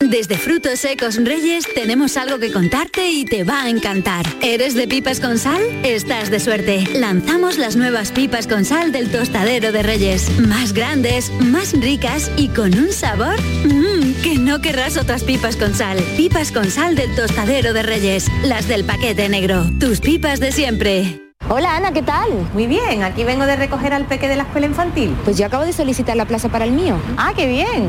Desde Frutos Secos Reyes tenemos algo que contarte y te va a encantar. ¿Eres de pipas con sal? Estás de suerte. Lanzamos las nuevas pipas con sal del tostadero de Reyes. Más grandes, más ricas y con un sabor mmm, que no querrás otras pipas con sal. Pipas con sal del tostadero de Reyes. Las del paquete negro. Tus pipas de siempre. Hola Ana, ¿qué tal? Muy bien, aquí vengo de recoger al peque de la escuela infantil. Pues yo acabo de solicitar la plaza para el mío. Ah, qué bien.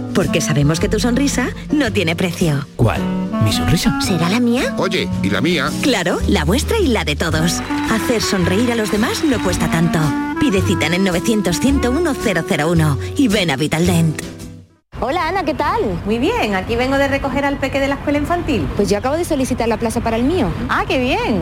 Porque sabemos que tu sonrisa no tiene precio. ¿Cuál? ¿Mi sonrisa? ¿Será la mía? Oye, ¿y la mía? Claro, la vuestra y la de todos. Hacer sonreír a los demás no cuesta tanto. Pide cita en el 900-101-001 y ven a Vitaldent. Hola Ana, ¿qué tal? Muy bien, aquí vengo de recoger al peque de la escuela infantil. Pues yo acabo de solicitar la plaza para el mío. Ah, qué bien.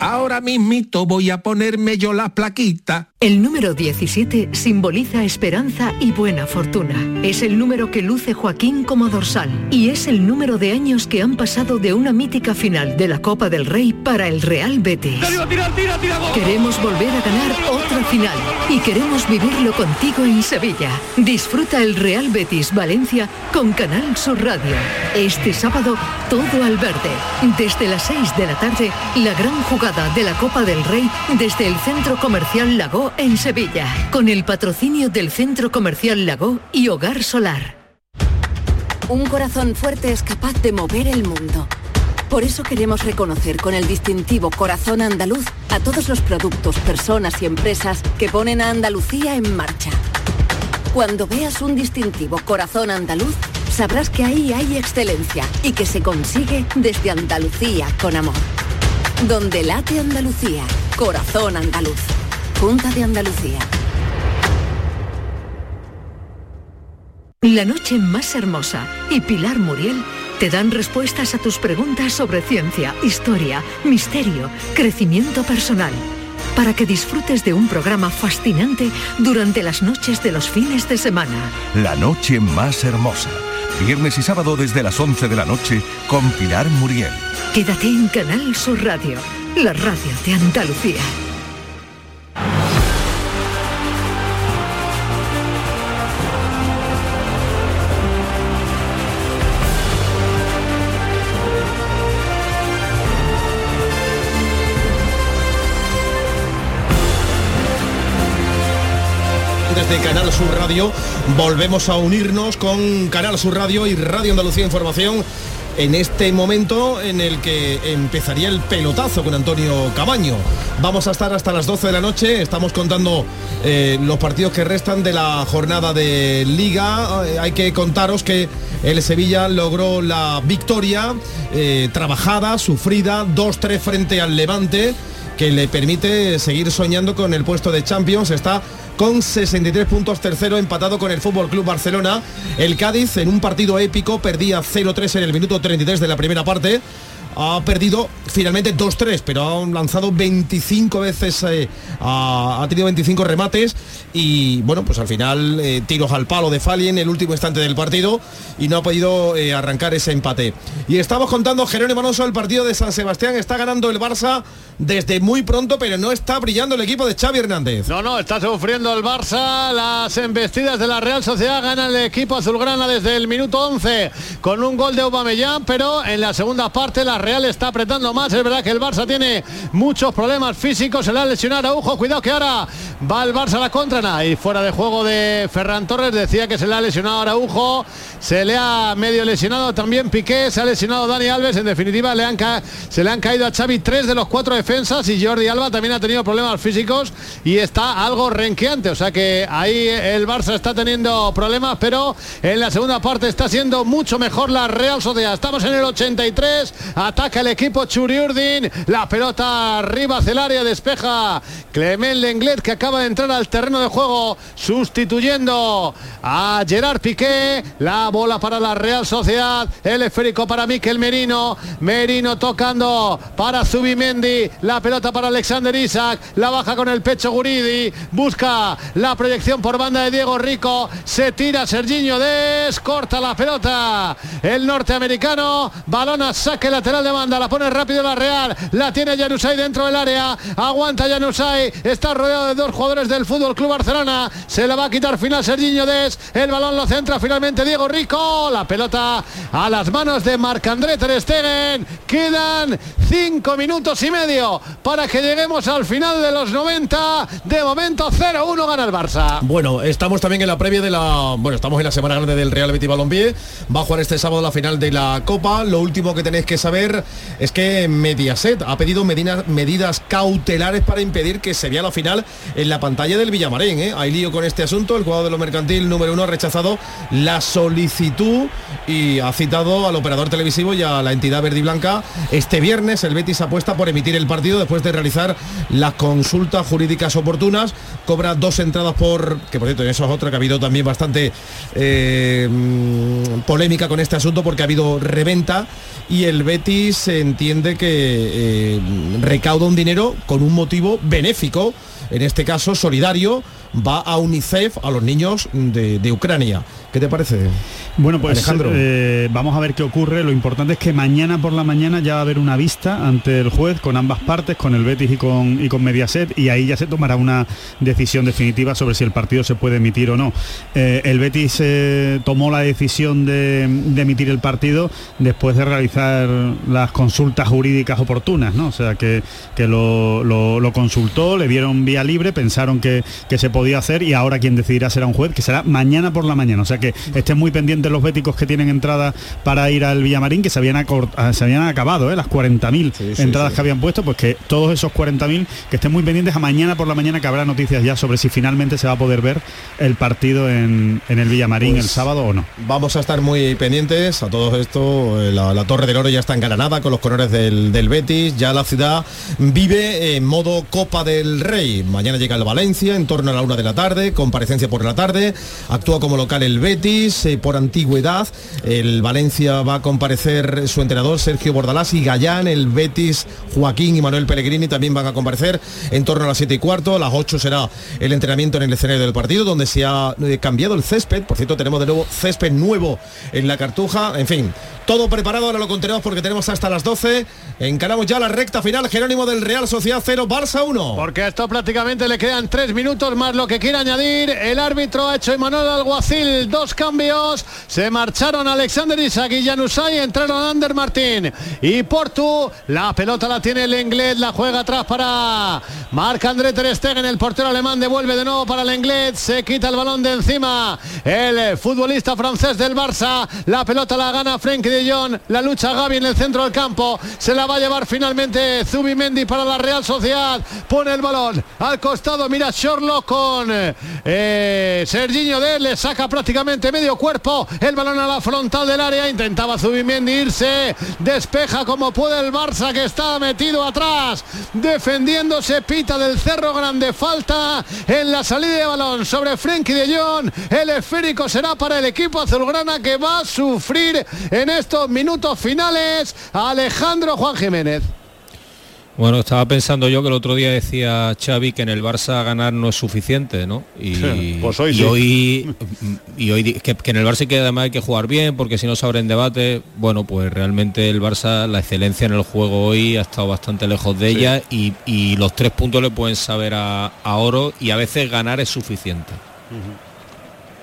Ahora mismito voy a ponerme yo la plaquita. El número 17 simboliza esperanza y buena fortuna. Es el número que luce Joaquín como dorsal y es el número de años que han pasado de una mítica final de la Copa del Rey para el Real Betis. Queremos volver a ganar otra final y queremos vivirlo contigo en Sevilla. Disfruta el Real Betis Valencia con Canal Sur Radio. Este sábado todo al verde. Desde las 6 de la tarde, la gran jugada de la Copa del Rey desde el Centro Comercial Lago en Sevilla, con el patrocinio del Centro Comercial Lago y Hogar Solar. Un corazón fuerte es capaz de mover el mundo. Por eso queremos reconocer con el distintivo Corazón Andaluz a todos los productos, personas y empresas que ponen a Andalucía en marcha. Cuando veas un distintivo Corazón Andaluz, sabrás que ahí hay excelencia y que se consigue desde Andalucía con amor. Donde late Andalucía, corazón andaluz. Junta de Andalucía. La noche más hermosa y Pilar Muriel te dan respuestas a tus preguntas sobre ciencia, historia, misterio, crecimiento personal. Para que disfrutes de un programa fascinante durante las noches de los fines de semana. La noche más hermosa. Viernes y sábado desde las 11 de la noche con Pilar Muriel. Quédate en Canal Sur Radio, la radio de Andalucía. Desde Canal Sur Radio. Volvemos a unirnos con Canal Sur Radio y Radio Andalucía Información en este momento en el que empezaría el pelotazo con Antonio Camaño. Vamos a estar hasta las 12 de la noche, estamos contando eh, los partidos que restan de la jornada de liga. Eh, hay que contaros que el Sevilla logró la victoria eh, trabajada, sufrida, 2-3 frente al Levante que le permite seguir soñando con el puesto de Champions. Está con 63 puntos tercero empatado con el Fútbol Club Barcelona. El Cádiz en un partido épico perdía 0-3 en el minuto 33 de la primera parte ha perdido finalmente 2-3, pero ha lanzado 25 veces, eh, ha, tenido 25 remates y bueno, pues al final eh, tiros al palo de Fali en el último instante del partido y no ha podido eh, arrancar ese empate. Y estamos contando Jerónimo Alonso el partido de San Sebastián, está ganando el Barça desde muy pronto, pero no está brillando el equipo de Xavi Hernández. No, no, está sufriendo el Barça, las embestidas de la Real Sociedad gana el equipo azulgrana desde el minuto 11 con un gol de Aubameyang, pero en la segunda parte la está apretando más. Es verdad que el Barça tiene muchos problemas físicos. Se le ha lesionado Ojo, Cuidado que ahora va el Barça a la contra. Y fuera de juego de Ferran Torres. Decía que se le ha lesionado Araujo. Se le ha medio lesionado también Piqué. Se ha lesionado Dani Alves. En definitiva, le han se le han caído a Xavi tres de los cuatro defensas. Y Jordi Alba también ha tenido problemas físicos. Y está algo renqueante. O sea que ahí el Barça está teniendo problemas. Pero en la segunda parte está siendo mucho mejor la Real Sociedad. Estamos en el 83 ataca el equipo Churiurdin, la pelota arriba hacia el área, despeja Clement Lenglet que acaba de entrar al terreno de juego sustituyendo a Gerard Piqué, la bola para la Real Sociedad, el esférico para Miquel Merino, Merino tocando para Zubimendi, la pelota para Alexander Isaac, la baja con el pecho Guridi, busca la proyección por banda de Diego Rico, se tira Serginho Des, corta la pelota, el norteamericano, balón a saque lateral de banda, la pone rápido la Real, la tiene Janusay dentro del área, aguanta Janusay, está rodeado de dos jugadores del Fútbol Club Barcelona, se la va a quitar final Serginho Des, el balón lo centra finalmente Diego Rico, la pelota a las manos de Marc-André Ter Stegen, quedan cinco minutos y medio para que lleguemos al final de los 90, de momento 0-1 gana el Barça. Bueno, estamos también en la previa de la, bueno, estamos en la semana grande del Real Betis Balompié, va a jugar este sábado la final de la Copa, lo último que tenéis que saber es que Mediaset ha pedido medidas cautelares para impedir que se vea la final en la pantalla del Villamarín. ¿eh? Hay lío con este asunto. El jugador de lo mercantil número uno ha rechazado la solicitud y ha citado al operador televisivo y a la entidad verde y blanca. Este viernes el Betis apuesta por emitir el partido después de realizar las consultas jurídicas oportunas. Cobra dos entradas por, que por cierto, eso es otra que ha habido también bastante eh, mm, polémica con este asunto porque ha habido reventa y el Betis se entiende que eh, recauda un dinero con un motivo benéfico, en este caso solidario, va a UNICEF a los niños de, Ucrania. ¿Qué te parece? Bueno, pues Alejandro. Eh, vamos a ver qué ocurre. Lo importante es que mañana por la mañana ya va a haber una vista ante el juez con ambas partes, con el Betis y con, y con Mediaset, y ahí ya se tomará una decisión definitiva sobre si el partido se puede emitir o no. Eh, el Betis eh, tomó la decisión de, emitir el partido después de realizar las consultas jurídicas oportunas, ¿no? O sea, que, que lo, consultó, le dieron vía libre, pensaron que, que se podía hacer y ahora quien decidirá será un juez, que será mañana por la mañana. O sea que estén muy pendientes los béticos que tienen entrada para ir al Villamarín, que se habían, ah, se habían acabado, ¿eh? las 40.000 entradas que habían puesto, pues que todos esos 40.000 que estén muy pendientes a mañana por la mañana que habrá noticias ya sobre si finalmente se va a poder ver el partido en, el Villamarín el pues sábado o no. Vamos a estar muy pendientes a todo esto. Eh, la, Torre del Oro ya está engalanada con los colores del, del Betis. Ya la ciudad vive en modo Copa del Rey. Mañana llega el Valencia en torno a la de la tarde, comparecencia por la tarde, actúa como local el Betis, eh, por antigüedad, el Valencia va a comparecer su entrenador Sergio Bordalás y Gallán, el Betis Joaquín y Manuel Pellegrini también van a comparecer en torno a las 7 y cuarto, a las 8 será el entrenamiento en el escenario del partido, donde se ha eh, cambiado el césped, por cierto tenemos de nuevo césped nuevo en la cartuja, en fin, todo preparado, ahora lo contenemos porque tenemos hasta las 12. Encaramos ya la recta final, Jerónimo del Real Sociedad 0, Barça 1. Porque esto prácticamente le quedan tres minutos más lo que quiere añadir. El árbitro ha hecho Emanuel Alguacil dos cambios. Se marcharon Alexander Isaac y Janusay, entraron Ander Martín y Portu. La pelota la tiene el inglés, la juega atrás para Marc André Ter Stegen, el portero alemán devuelve de nuevo para el inglés, se quita el balón de encima. El futbolista francés del Barça, la pelota la gana Frenkie de Jong, la lucha Gaby en el centro del campo, se la va a llevar finalmente Zubimendi para la Real Sociedad, pone el balón al costado, mira Shorlock con eh, Serginho de le saca prácticamente medio cuerpo, el balón a la frontal del área, intentaba Zubimendi irse, despeja como puede el Barça que está metido atrás, defendiéndose Pita del Cerro Grande, falta en la salida de balón sobre Frenkie de Jong, el esférico será para el equipo azulgrana que va a sufrir en estos minutos finales Alejandro Juan Jiménez. Bueno, estaba pensando yo que el otro día decía Xavi que en el Barça ganar no es suficiente, ¿no? Y, Pues hoy y sí. hoy, y hoy di- que, que en el Barça que además hay que jugar bien porque si no se abre en debate, bueno, pues realmente el Barça, la excelencia en el juego hoy ha estado bastante lejos de Sí. ella y, y los tres puntos le pueden saber a, a oro y a veces ganar es suficiente.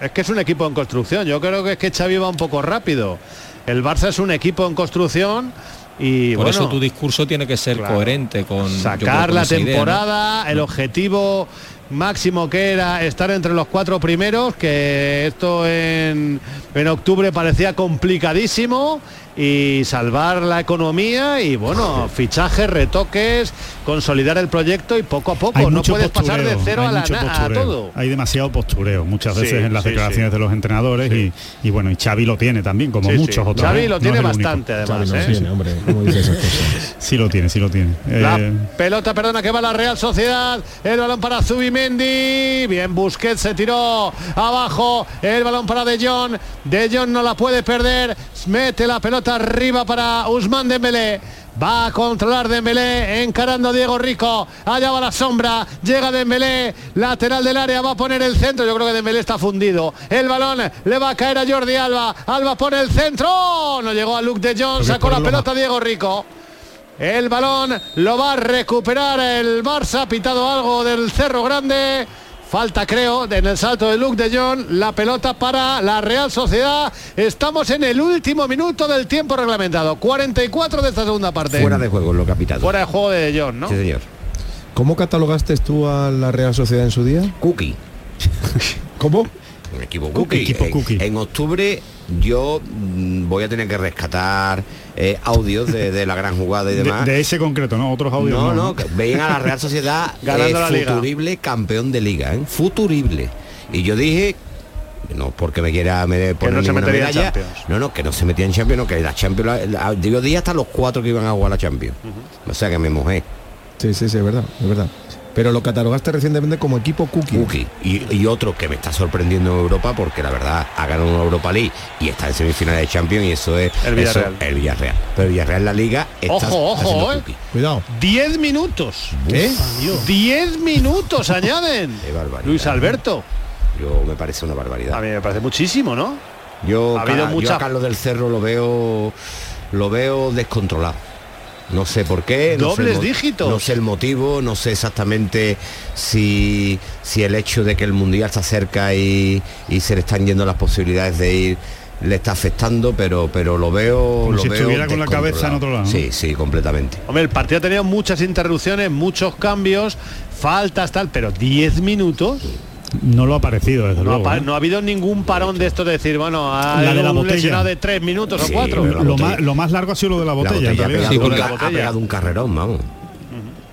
Es que es un equipo en construcción. Yo creo que es que Xavi va un poco rápido. El Barça es un equipo en construcción y Por bueno, eso tu discurso tiene que ser claro. coherente con creo, sacar con la esa idea, ¿no? temporada, el objetivo máximo que era estar entre los cuatro primeros, que esto en, en octubre parecía complicadísimo y salvar la economía y bueno, fichajes, retoques, consolidar el proyecto y poco a poco. Hay No puedes pasar de cero hay a, la, mucho na- a todo. Hay demasiado postureo muchas Sí, veces en las sí, declaraciones sí. de los entrenadores y, y bueno, y Xavi lo tiene también, como Sí, sí. muchos otros. Xavi ¿eh? lo No tiene único. bastante, además, Xavi ¿eh? lo tiene, hombre, ¿cómo dice esas cosas? Sí lo tiene, sí lo tiene. La Eh, pelota, perdona, que va la Real Sociedad. El balón para Zubimendi. Bien, Busquets se tiró abajo. El balón para De Jong. De Jong no la puede perder. Mete la pelota arriba para Usman Dembélé. Va a controlar Dembélé, encarando a Diego Rico. Allá va la sombra. Llega Dembélé, lateral del área, va a poner el centro. Yo creo que Dembélé está fundido. El balón le va a caer a Jordi Alba. Alba pone el centro. No llegó a Luke de Jong, sacó la lo pelota Diego Rico. El balón lo va a recuperar el Barça, pitado algo del Cerro Grande. Falta creo en el salto de Luke de Jong, la pelota para la Real Sociedad. Estamos en el último minuto del tiempo reglamentado, 44 de esta segunda parte. Fuera de juego, lo capitado. Fuera de juego de de Jong, ¿no? Sí, señor. ¿Cómo catalogaste tú a la Real Sociedad en su día? Cookie. ¿Cómo? Un equipo cookie. En, cookie. en octubre yo mm, voy a tener que rescatar eh, audios de, de la gran jugada y de, demás. de ese concreto, ¿no? Otros audios. no, No, no, que veían a la Real Sociedad Ganando eh, la liga. futurible campeón de liga, ¿eh? futurible. Y yo dije, no porque me quiera me poner no se en medalla, Champions. no, no, que no se metía en Champions, no, que la Champions, la- la- yo dije hasta los cuatro que iban a jugar la Champions. O sea que me mojé. Sí, sí, sí, es verdad, es verdad. Pero lo catalogaste recientemente como equipo cookie. Cookie. Y, y otro que me está sorprendiendo en Europa porque la verdad ha ganado una Europa League y está en semifinales de Champions y eso es El eso- Villarreal. el Villarreal. Pero el Villarreal en la liga está Ojo, ojo, eh. Cuidado. 10 minutos. ¿Qué? 10 minutos añaden. Luis Alberto. Yo me parece una A barbaridad. mí me parece muchísimo, ¿no? Yo, ha habido yo mucha- a Carlos del Cerro lo veo lo veo descontrolado. No sé por qué. no sé Dobles dígitos. No sé el motivo, no sé exactamente si, si el hecho de que el Mundial está cerca y, y se le están yendo las posibilidades de ir le está afectando, pero pero lo veo Como lo si veo estuviera con la cabeza en otro lado, ¿no? Sí, sí, completamente. Hombre, el partido ha tenido muchas interrupciones, muchos cambios, faltas, tal, pero 10 minutos. No lo ha parecido, desde No ha, luego. pa- ¿eh? no ha habido ningún parón de esto de decir, bueno, ha La de la un botella. lesionado de tres minutos o cuatro. lo, más, lo más largo ha sido lo de la La botella, ha pegado, Sí, un, porque la ca- ha botella. pegado un carrerón, vamos.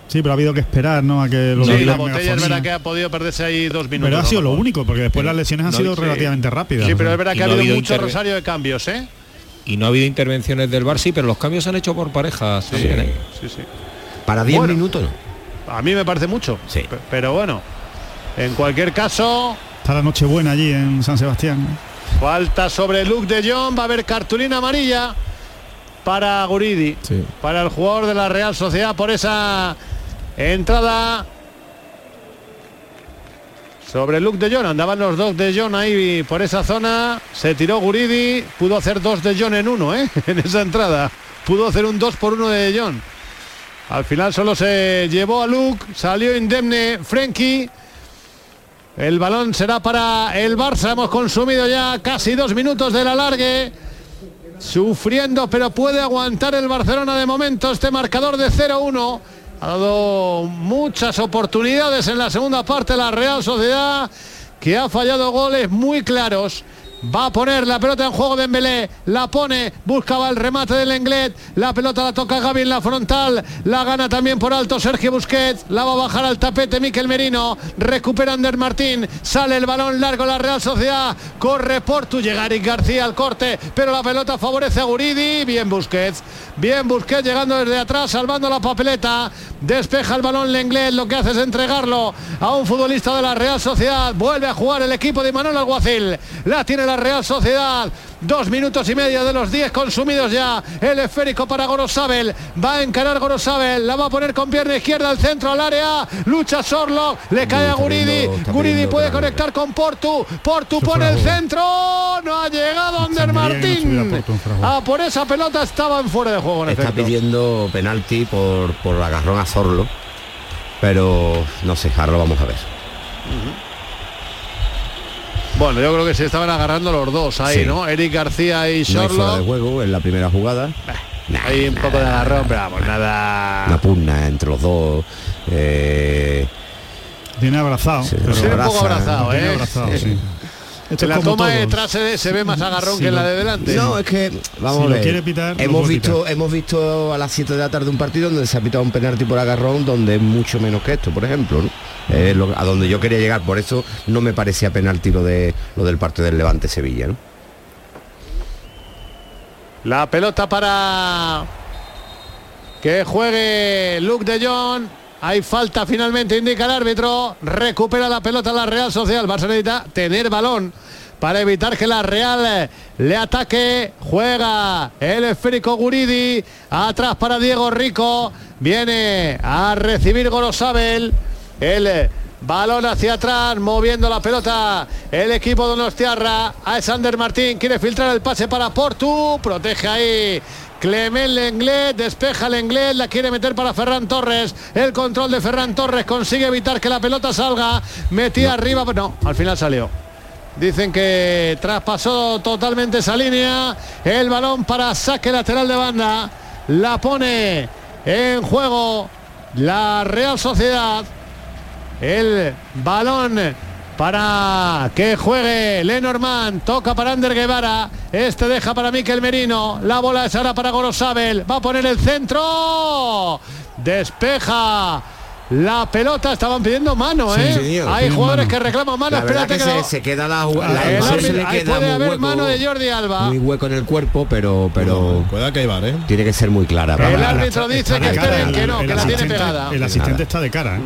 Sí, pero ha habido que esperar, ¿no? A que lo Sí, la la botella es verdad que ha podido perderse ahí dos minutos. Pero ha ¿no? sido lo único, porque después las lesiones han no, sido sí. relativamente rápidas. Sí, pero es verdad que ha no ha habido habido mucho rosario de cambios, ¿eh? Y no ha habido intervenciones del Barça, sí, pero los cambios se han hecho por parejas también, ¿eh? Sí, sí. Para 10 Bueno. minutos. A mí me parece mucho. Sí. Pero bueno, en cualquier caso, Está la noche buena allí en San Sebastián. falta sobre Luke de Jong, va a haber cartulina amarilla para Guridi, Sí. para el jugador de la Real Sociedad por esa entrada sobre Luke de Jong. Andaban los dos de Jong ahí por esa zona, se tiró Guridi, pudo hacer dos de Jong en uno, ¿eh? en esa entrada. Pudo hacer un 2 por 1 de Jong. Al final solo se llevó a Luke, salió indemne Frenkie. El balón será para el Barça. Hemos consumido ya casi dos minutos del alargue. Sufriendo, pero puede aguantar el Barcelona de momento este marcador de 0-1. Ha dado muchas oportunidades en la segunda parte la Real Sociedad, que ha fallado goles muy claros. Va a poner la pelota en juego de Embelé. La pone, buscaba el remate del Englet. La pelota la toca Gaby en la frontal. La gana también por alto Sergio Busquets. La va a bajar al tapete Miquel Merino. Recupera Ander Martín. Sale el balón largo la Real Sociedad. Corre por llegar y García al corte. Pero la pelota favorece a Guridi. Bien Busquets. Bien Busquets llegando desde atrás, salvando la papeleta. Despeja el balón Lenglet. Lo que hace es entregarlo a un futbolista de la Real Sociedad. Vuelve a jugar el equipo de Manuel Alguacil. La tiene la Real Sociedad. Dos minutos y medio de los diez consumidos ya. El esférico para Gorosabel. Va a encarar Gorosabel. La va a poner con pierna izquierda al centro al área. Lucha Sorlo. Le cae a Guridi. Guridi puede conectar con Portu. Portu pone el centro. No ha llegado Ander Martín. Ah, por esa pelota estaban fuera de juego. En Está efecto. pidiendo penalti por, por agarrón a Zorlo. Pero no sé, ahora lo vamos a ver. Bueno, yo creo que se estaban agarrando los dos ahí, Sí. ¿no? Eric García y No hay fuera de juego en la primera jugada. Hay un poco de agarrón, pero vamos, nada. Una pugna entre los dos. eh, Tiene abrazado. pero- Sí, un poco abrazado, Tiene ¿eh? abrazado, Sí. Esto la toma todos. se, se ve más agarrón Si que en la de delante. No, es que vamos Si a ver. quiere pitar, hemos visto, pitar. hemos visto a las 7 de la tarde un partido donde se ha pitado un penalti por agarrón donde es mucho menos que esto, por ejemplo, ¿no? Lo- a donde yo quería llegar, por eso no me parecía penalti lo de lo del partido del Levante Sevilla. La pelota para que juegue Luke de Jong. Hay falta finalmente, indica el árbitro. Recupera la pelota la Real Social. Barça necesita tener balón para evitar que la Real eh, le ataque. Juega el esférico Guridi. Atrás para Diego Rico. Viene a recibir Gorosabel. El eh, balón hacia atrás, moviendo la pelota. El equipo de Donostiarra. A Sander Martín quiere filtrar el pase para Portu. Protege ahí. Clement Lenglet, despeja Lenglet, la quiere meter para Ferran Torres. El control de Ferran Torres consigue evitar que la pelota salga. Metía arriba, pero no, al final salió. Dicen que traspasó totalmente esa línea. El balón para saque lateral de banda. La pone en juego la Real Sociedad. El balón para que juegue Lenormand. Toca para Ander Guevara. Este deja para Miquel Merino. La bola es ahora para Gorosabel. Va a poner el centro. Despeja. La pelota estaban pidiendo mano, Sí, ¿eh? señor. Hay jugadores mano. que reclaman mano. La Espérate que que, se, no- se queda la, El se le queda puede muy haber hueco, mano de Jordi Alba. muy hueco en el cuerpo, pero pero Cuidado que hay bar, ¿eh? tiene que ser muy clara. El árbitro dice que cara, que no, el que la tiene asistente- pegada. El asistente está de cara. ¿eh?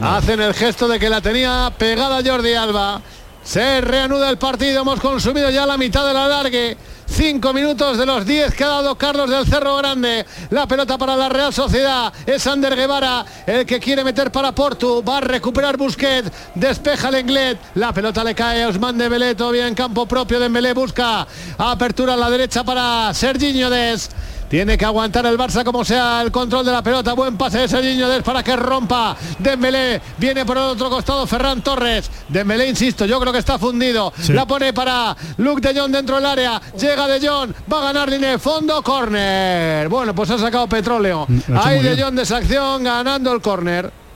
Hacen el gesto de que la tenía pegada Jordi Alba. Se reanuda el partido. Hemos consumido ya la mitad del alargue. Cinco minutos de los diez que ha dado Carlos del Cerro Grande. La pelota para la Real Sociedad. Es Ander Guevara el que quiere meter para Portu. Va a recuperar Busquets. Despeja el Englet. La pelota le cae a Usman de Belé. Todavía en campo propio. Dembélé busca apertura a la derecha para Serginho Des. Tiene que aguantar el Barça como sea el control de la pelota. Buen pase de Serginho Des para que rompa. Dembélé viene por el otro costado Ferran Torres. Dembélé, insisto, yo creo que está fundido. Sí. La pone para Luke de Jong dentro del área. Llega de Jong, va a ganar línea fondo, córner. Bueno, pues ha sacado petróleo. Mm, muy de. Jong de esa acción ganando el córner.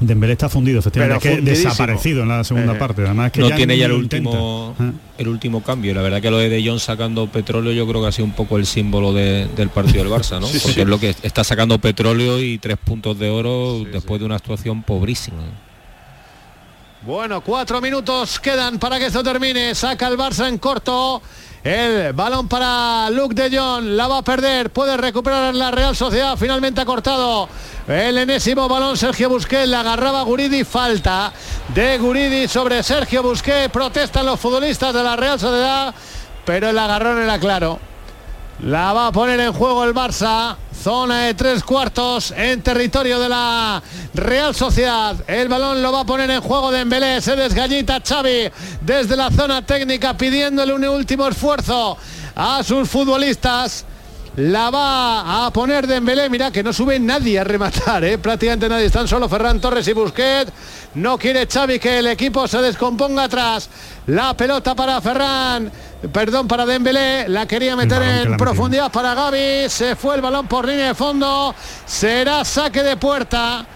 Dembélé está fundido, efectivamente, Pero es que fundidísimo. desaparecido en la segunda Eh. parte. Además que no ya tiene ya el último intenta. Ah. el último cambio. La verdad que lo de De Jong sacando petróleo yo creo que ha sido un poco el símbolo de- del partido del Barça, ¿no? Sí, Porque sí. es lo que está sacando petróleo y tres puntos de oro después de una actuación pobrísima. Bueno, cuatro minutos quedan para que esto termine. Saca el Barça en corto. El balón para Luke de Jong. La va a perder. Puede recuperar en la Real Sociedad. Finalmente ha cortado el enésimo balón. Sergio Busquets la agarraba Guridi. Falta de Guridi sobre Sergio Busquets. Protestan los futbolistas de la Real Sociedad. Pero el agarrón era claro. La va a poner en juego el Barça. Zona de tres cuartos en territorio de la Real Sociedad. El balón lo va a poner en juego de Embelé. Se desgallita Xavi desde la zona técnica pidiéndole un último esfuerzo a sus futbolistas. la va a poner Dembélé, mira que no sube nadie a rematar, ¿eh? prácticamente nadie, están solo Ferran Torres y Busquets, no quiere Xavi que el equipo se descomponga atrás, la pelota para Ferran, perdón, para Dembélé, la quería meter en profundidad para Gaby, se fue el balón por línea de fondo, será saque de puerta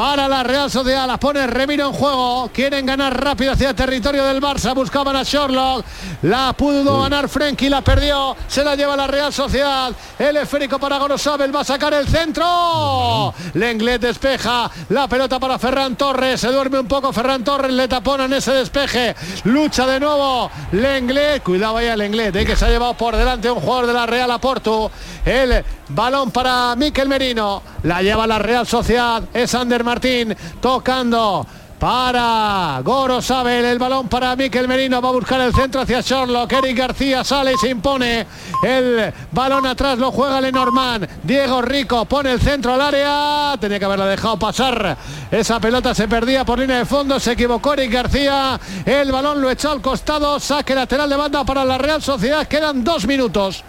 para la Real Sociedad. La pone Remiro en juego. Quieren ganar rápido hacia el territorio del Barça. Buscaban a Sherlock. La pudo ganar Frenkie. La perdió. Se la lleva la Real Sociedad. El esférico para Gorosabel. Va a sacar el centro. Lenglet despeja. La pelota para Ferran Torres. Se duerme un poco Ferran Torres. Le tapona en ese despeje. Lucha de nuevo. Lenglet. Cuidado ahí a Lenglet. Eh, que se ha llevado por delante un jugador de la Real a Porto. El balón para Miquel Merino. La lleva la Real Sociedad. Es Ander Martín tocando para Goro Sabel, el balón para Miquel Merino, va a buscar el centro hacia Sherlock, Eric García sale y se impone, el balón atrás lo juega Lenormand, Diego Rico pone el centro al área, tenía que haberla dejado pasar, esa pelota se perdía por línea de fondo, se equivocó Eric García, el balón lo echó al costado, saque lateral de banda para la Real Sociedad, quedan dos minutos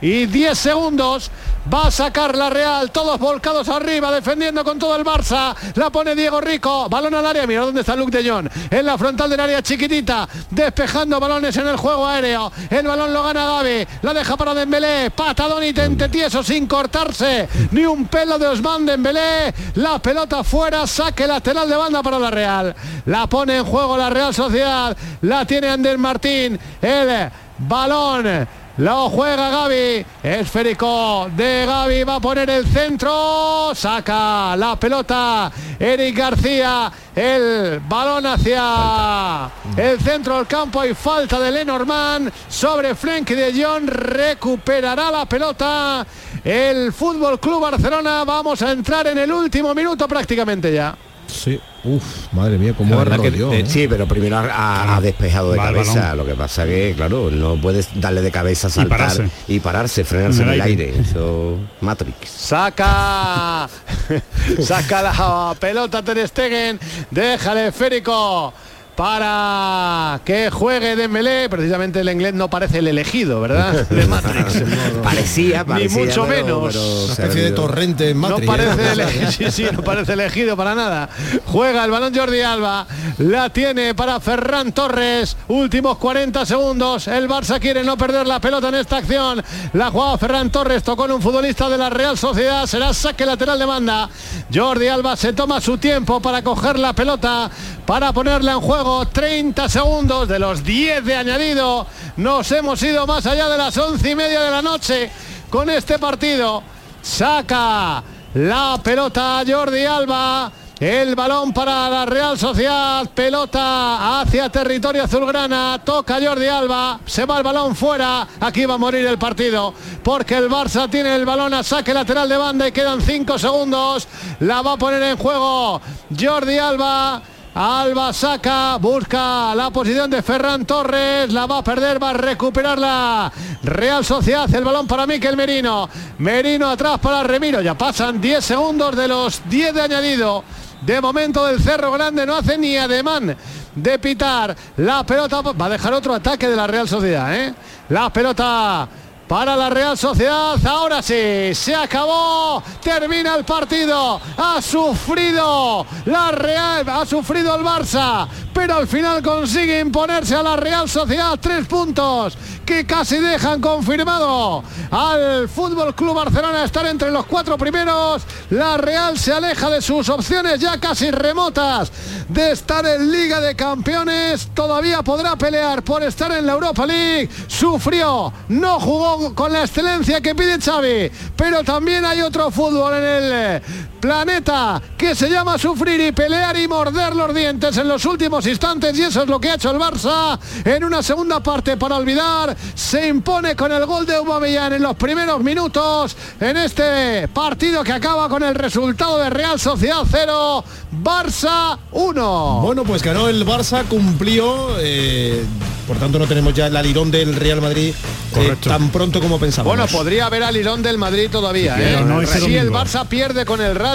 y 10 segundos. Va a sacar la Real, todos volcados arriba, defendiendo con todo el Barça. La pone Diego Rico, balón al área, mira dónde está Luke de Jong. En la frontal del área chiquitita, despejando balones en el juego aéreo. El balón lo gana Gaby, la deja para Dembélé, patadón y tente tieso sin cortarse. Ni un pelo de Osman Dembélé. La pelota fuera, saque lateral de banda para la Real. La pone en juego la Real Sociedad, la tiene Ander Martín. El balón lo juega Gaby. Esférico de Gaby. Va a poner el centro. Saca la pelota. Eric García. El balón hacia el centro del campo. Hay falta de Lenormand sobre Frenkie de Jong. Recuperará la pelota. El Fútbol Club Barcelona. Vamos a entrar en el último minuto prácticamente ya. Sí, Uf, madre mía, cómo ha ¿eh? Sí, pero primero ha, despejado de cabeza. Lo que pasa que, claro, no puedes darle de cabeza, saltar y pararse, frenarse en el aire. Eso, Matrix. Saca, saca la pelota Ter Stegen, deja el esférico para que juegue Dembélé. Precisamente el inglés no parece el elegido, ¿verdad? De Matrix. parecía, parecía, Ni mucho menos. Una especie de torrente en Matrix. No parece, elegido, sí, sí, no parece elegido para nada. Juega el balón Jordi Alba. La tiene para Ferran Torres. Últimos 40 segundos. El Barça quiere no perder la pelota en esta acción. La jugada Ferran Torres tocó en un futbolista de la Real Sociedad. Será saque lateral de banda. Jordi Alba se toma su tiempo para coger la pelota, para ponerla en juego 30 segundos de los 10 de añadido. Nos hemos ido más allá de las 11 y media de la noche. Con este partido. Saca la pelota Jordi Alba. El balón para la Real Sociedad, pelota hacia territorio azulgrana, toca Jordi Alba, se va el balón fuera, aquí va a morir el partido, porque el Barça tiene el balón a saque lateral de banda y quedan 5 segundos, la va a poner en juego Jordi Alba, Alba saca, busca la posición de Ferran Torres, la va a perder, va a recuperar la Real Sociedad, el balón para Miquel Merino, Merino atrás para Remiro, ya pasan 10 segundos de los 10 de añadido, de momento del Cerro Grande no hace ni ademán de pitar, la pelota va a dejar otro ataque de la Real Sociedad, ¿eh? la pelota para la Real Sociedad. Ahora sí, se acabó. Termina el partido. Ha sufrido la Real, ha sufrido el Barça, pero al final consigue imponerse a la Real Sociedad tres puntos que casi dejan confirmado al Fútbol Club Barcelona estar entre los cuatro primeros. La Real se aleja de sus opciones ya casi remotas de estar en Liga de Campeones. Todavía podrá pelear por estar en la Europa League. Sufrió, no jugó con la excelencia que pide Xavi, pero también hay otro fútbol en el planeta que se llama sufrir y pelear y morder los dientes en los últimos instantes y eso es lo que ha hecho el Barça. En una segunda parte para olvidar se impone con el gol de Aubameyang en los primeros minutos. En este partido que acaba con el resultado de Real Sociedad 0 Barça 1 bueno pues ganó el Barça cumplió eh, por tanto no tenemos ya el alirón del Real Madrid eh, tan pronto como pensamos. Bueno podría haber alirón del Madrid todavía ¿eh? si el Barça pierde con el Real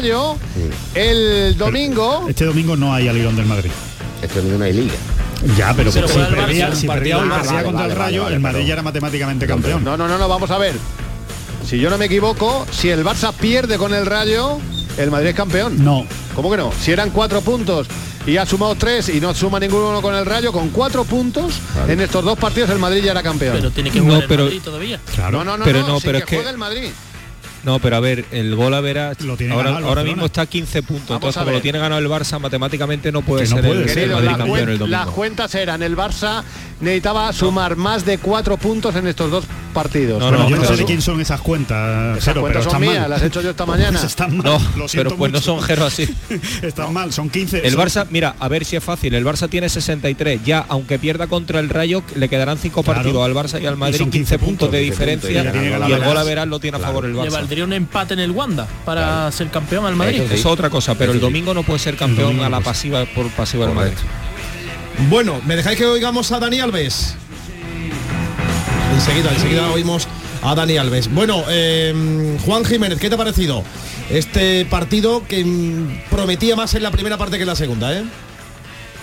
el domingo. Este domingo no hay alirón del Madrid. Este domingo no hay liga. Ya, pero si perdía, si perdía contra el Rayo, el Madrid ya era matemáticamente campeón. No, no, no, no, vamos a ver. si yo no me equivoco, si el Barça pierde con el Rayo, el Madrid es campeón. No. ¿Cómo que no? Si eran cuatro puntos y ha sumado tres y no suma ninguno con el Rayo, con cuatro puntos en estos dos partidos el Madrid ya era campeón. Pero tiene que No, jugar el pero- Madrid todavía. no, no, no, pero no, no, sin pero es que- el Madrid. No, pero a ver, el gol a ver tiene ahora, ganado ahora mismo está a 15 puntos. Vamos Entonces, como lo tiene ganado el Barça, matemáticamente no puede Que no ser puede el, ser. el Querido, Madrid la campeón el domingo. las cuentas eran el Barça necesitaba sumar más de cuatro puntos en estos dos partidos. No, Bueno, no, yo no pero sé de quién son esas cuentas, Esas Jero, cuentas pero son mías, mal. las he hecho yo esta mañana. Pues están mal. No, lo pero pues no son Jero así. están mal, son 15. El son- Barça, mira, a ver si es fácil. El Barça tiene 63. Ya, aunque pierda contra el Rayo, le quedarán cinco Claro. partidos al Barça y al Madrid, son 15 puntos de 15 puntos, diferencia. y le Y el gol a Verás. lo tiene a favor el Le Barça. valdría un empate en el Wanda para ser campeón al Madrid. Eso es otra cosa, pero el domingo no puede ser campeón a la pasiva por pasiva del Madrid. Bueno, ¿me dejáis que oigamos a Dani Alves? Enseguida, enseguida oímos a Dani Alves. Bueno, eh, Juan Jiménez, ¿qué te ha parecido? Este partido que mm, prometía más en la primera parte que en la segunda, ¿eh?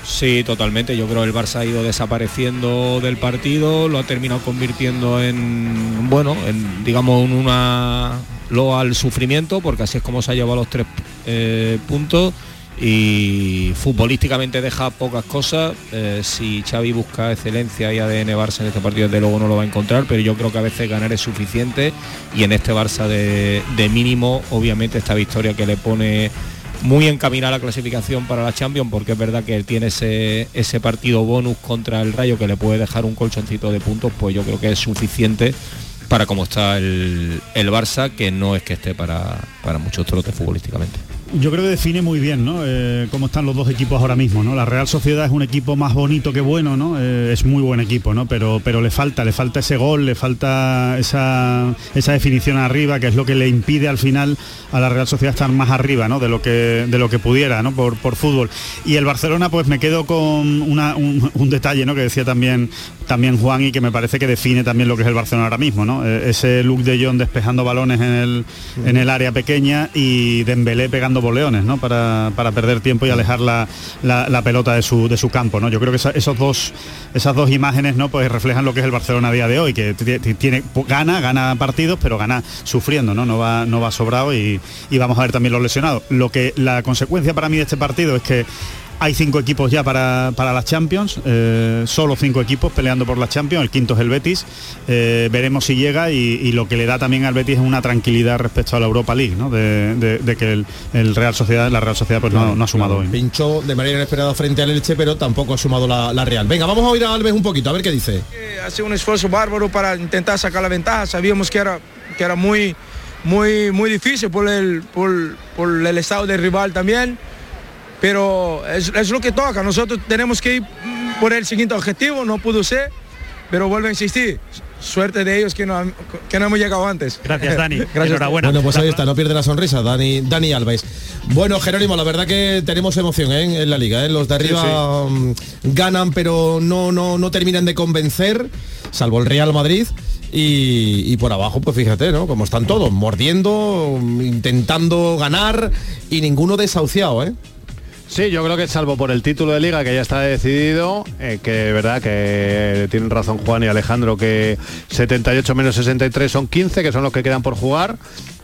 Sí, totalmente. Yo creo que el Barça ha ido desapareciendo del partido, lo ha terminado convirtiendo en, bueno, en, digamos, en una loa al sufrimiento, porque así es como se ha llevado los tres eh, puntos y futbolísticamente deja pocas cosas. Eh, si Xavi busca excelencia y ADN Barça en este partido, desde luego no lo va a encontrar, pero yo creo que a veces ganar es suficiente y en este Barça de, mínimo, obviamente esta victoria que le pone muy encaminada la clasificación para la Champions porque es verdad que tiene ese, ese partido bonus contra el Rayo que le puede dejar un colchoncito de puntos, pues yo creo que es suficiente para cómo está el, el Barça, que no es que esté para, para muchos trotes futbolísticamente. Yo creo que define muy bien ¿no? Eh, cómo están los dos equipos ahora mismo. ¿no? La Real Sociedad es un equipo más bonito que bueno, ¿no? Eh, es muy buen equipo, ¿no? pero, pero le falta, le falta ese gol, le falta esa, esa definición arriba, que es lo que le impide al final a la Real Sociedad estar más arriba ¿no? de, lo que, de lo que pudiera ¿no? por, por fútbol. Y el Barcelona, pues me quedo con una- un, un detalle ¿no? que decía también, también Juan y que me parece que define también lo que es el Barcelona ahora mismo. ¿no? Eh, ese look de John despejando balones en el, en el área pequeña y Dembélé pegando boleones ¿no? para, para perder tiempo y alejar la, la- la pelota de su, de su campo. ¿no? Yo creo que esa- esos dos, esas dos imágenes ¿no? pues reflejan lo que es el Barcelona a día de hoy, que ti- ti- tiene, gana, gana partidos, pero gana sufriendo, ¿no? No va, no va sobrado y, y vamos a ver también los lesionados. Lo que la consecuencia para mí de este partido es que hay cinco equipos ya para, para las Champions, eh, solo cinco equipos peleando por las Champions, el quinto es el Betis, Eh, veremos si llega y, y lo que le da también al Betis es una tranquilidad respecto a la Europa League, ¿no? de, de- de que el, el Real Sociedad, la Real Sociedad pues no, no ha sumado hoy. Pinchó de manera inesperada frente al Elche, pero tampoco ha sumado la, la Real. Venga, vamos a oír a Alves un poquito, a ver qué dice. hace un esfuerzo bárbaro para intentar sacar la ventaja. Sabíamos que era, que era muy, muy, muy difícil por el, por, por el estado del rival también. Pero es, es lo que toca. Nosotros tenemos que ir por el siguiente objetivo. No pudo ser, pero vuelvo a insistir. Suerte de ellos que no, que no hemos llegado antes. Gracias, Dani. Gracias. Enhorabuena. Bueno, pues ahí está, no pierde la sonrisa, Dani, Dani Alves. Bueno, Jerónimo, la verdad que tenemos emoción ¿eh? en, la liga. ¿eh? Los de arriba mm, ganan, pero no, no, no terminan de convencer, salvo el Real Madrid. Y, y por abajo, pues fíjate, ¿no? Como están todos, mordiendo, mm, intentando ganar y ninguno desahuciado, ¿eh? Sí, yo creo que salvo por el título de liga que ya está decidido, eh, que verdad que tienen razón Juan y Alejandro que 78 menos 63 son 15, que son los que quedan por jugar.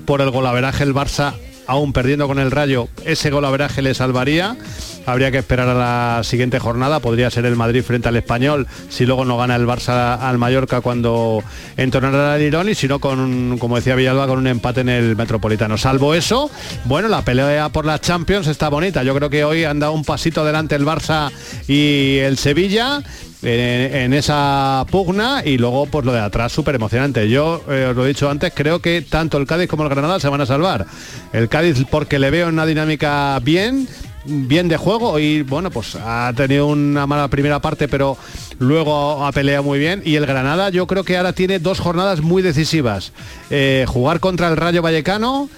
Por el golaveraje el Barça aún perdiendo con el Rayo, ese golaveraje le salvaría. Habría que esperar a la siguiente jornada, podría ser el Madrid frente al Español, si luego no gana el Barça al Mallorca cuando entonará el Irón y si no con, como decía Villalba, con un empate en el Metropolitano. Salvo eso, bueno, la pelea por las Champions está bonita. Yo creo que hoy han dado un pasito adelante el Barça y el Sevilla. En, esa pugna y luego pues lo de atrás súper emocionante yo eh, os lo he dicho antes creo que tanto el Cádiz como el Granada se van a salvar. El Cádiz porque le veo una dinámica bien bien de juego y bueno pues ha tenido una mala primera parte pero luego ha peleado muy bien. Y el Granada yo creo que ahora tiene dos jornadas muy decisivas. Eh, jugar contra el Rayo Vallecano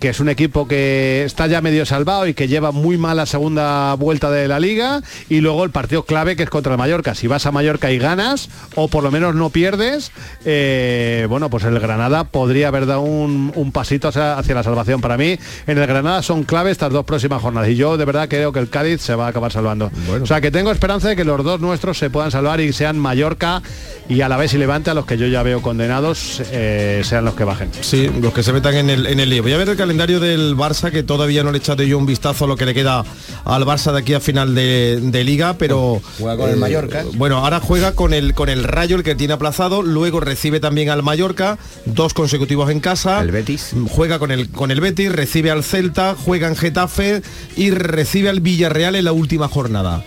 que es un equipo que está ya medio salvado y que lleva muy mal la segunda vuelta de la liga, y luego el partido clave que es contra el Mallorca. Si vas a Mallorca y ganas, o por lo menos no pierdes, eh, bueno, pues el Granada podría haber dado un, un pasito hacia, hacia la salvación. Para mí, en el Granada son clave estas dos próximas jornadas, y yo de verdad creo que el Cádiz se va a acabar salvando. O sea que tengo esperanza de que los dos nuestros se puedan salvar y sean Mallorca y a la vez y Levante, a los que yo ya veo condenados, eh, sean los que bajen. Sí, los que se metan en el, en el lío. Voy a ver el calendario del Barça, que todavía no le he echado yo un vistazo a lo que le queda al Barça de aquí a final de, de liga, pero... Juega con el Mallorca. Bueno, ahora juega con el, con el Rayo, el que tiene aplazado, luego recibe también al Mallorca, dos consecutivos en casa. El Betis. Juega con el, con el Betis, recibe al Celta, juega en Getafe y recibe al Villarreal en la última jornada.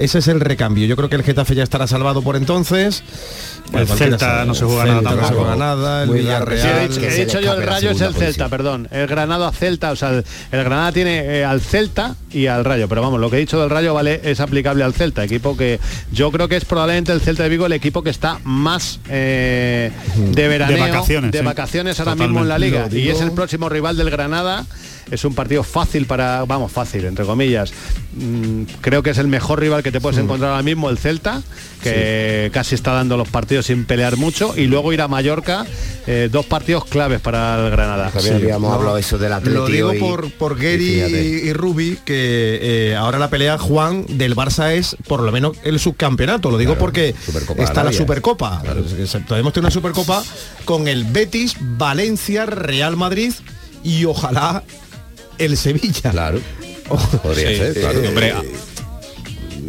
Ese es el recambio. Yo creo que el Getafe ya estará salvado por entonces. El Celta no se juega nada No se juega nada. El Sí, he Villarreal. dicho- he dicho yo el Rayo es el Celta, perdón. El Granado a Celta, o sea, el, el Granada tiene eh, al Celta y al Rayo, pero vamos, lo que he dicho del Rayo vale es aplicable al Celta, equipo que yo creo que es probablemente el Celta de Vigo el equipo que está más eh, de veraneo, De vacaciones, de sí. vacaciones ahora mismo en la liga y es el próximo rival del Granada. Es un partido fácil para, vamos, fácil, entre comillas. Mm, creo que es el mejor rival que te puedes encontrar ahora mismo, el Celta, que casi está dando los partidos sin pelear mucho, y luego ir a Mallorca, eh, dos partidos claves para el Granada. También habíamos hablado eso del Lo Atlético digo y- por, por y Gary fíjate. y, y Rubi, que eh, ahora la pelea Juan del Barça es por lo menos el subcampeonato. Lo digo Claro, porque está la. Supercopa. Podemos tener una Supercopa con el Betis, Valencia, Real Madrid y ojalá el Sevilla. Claro. Podría Sí, ser, claro. hombre,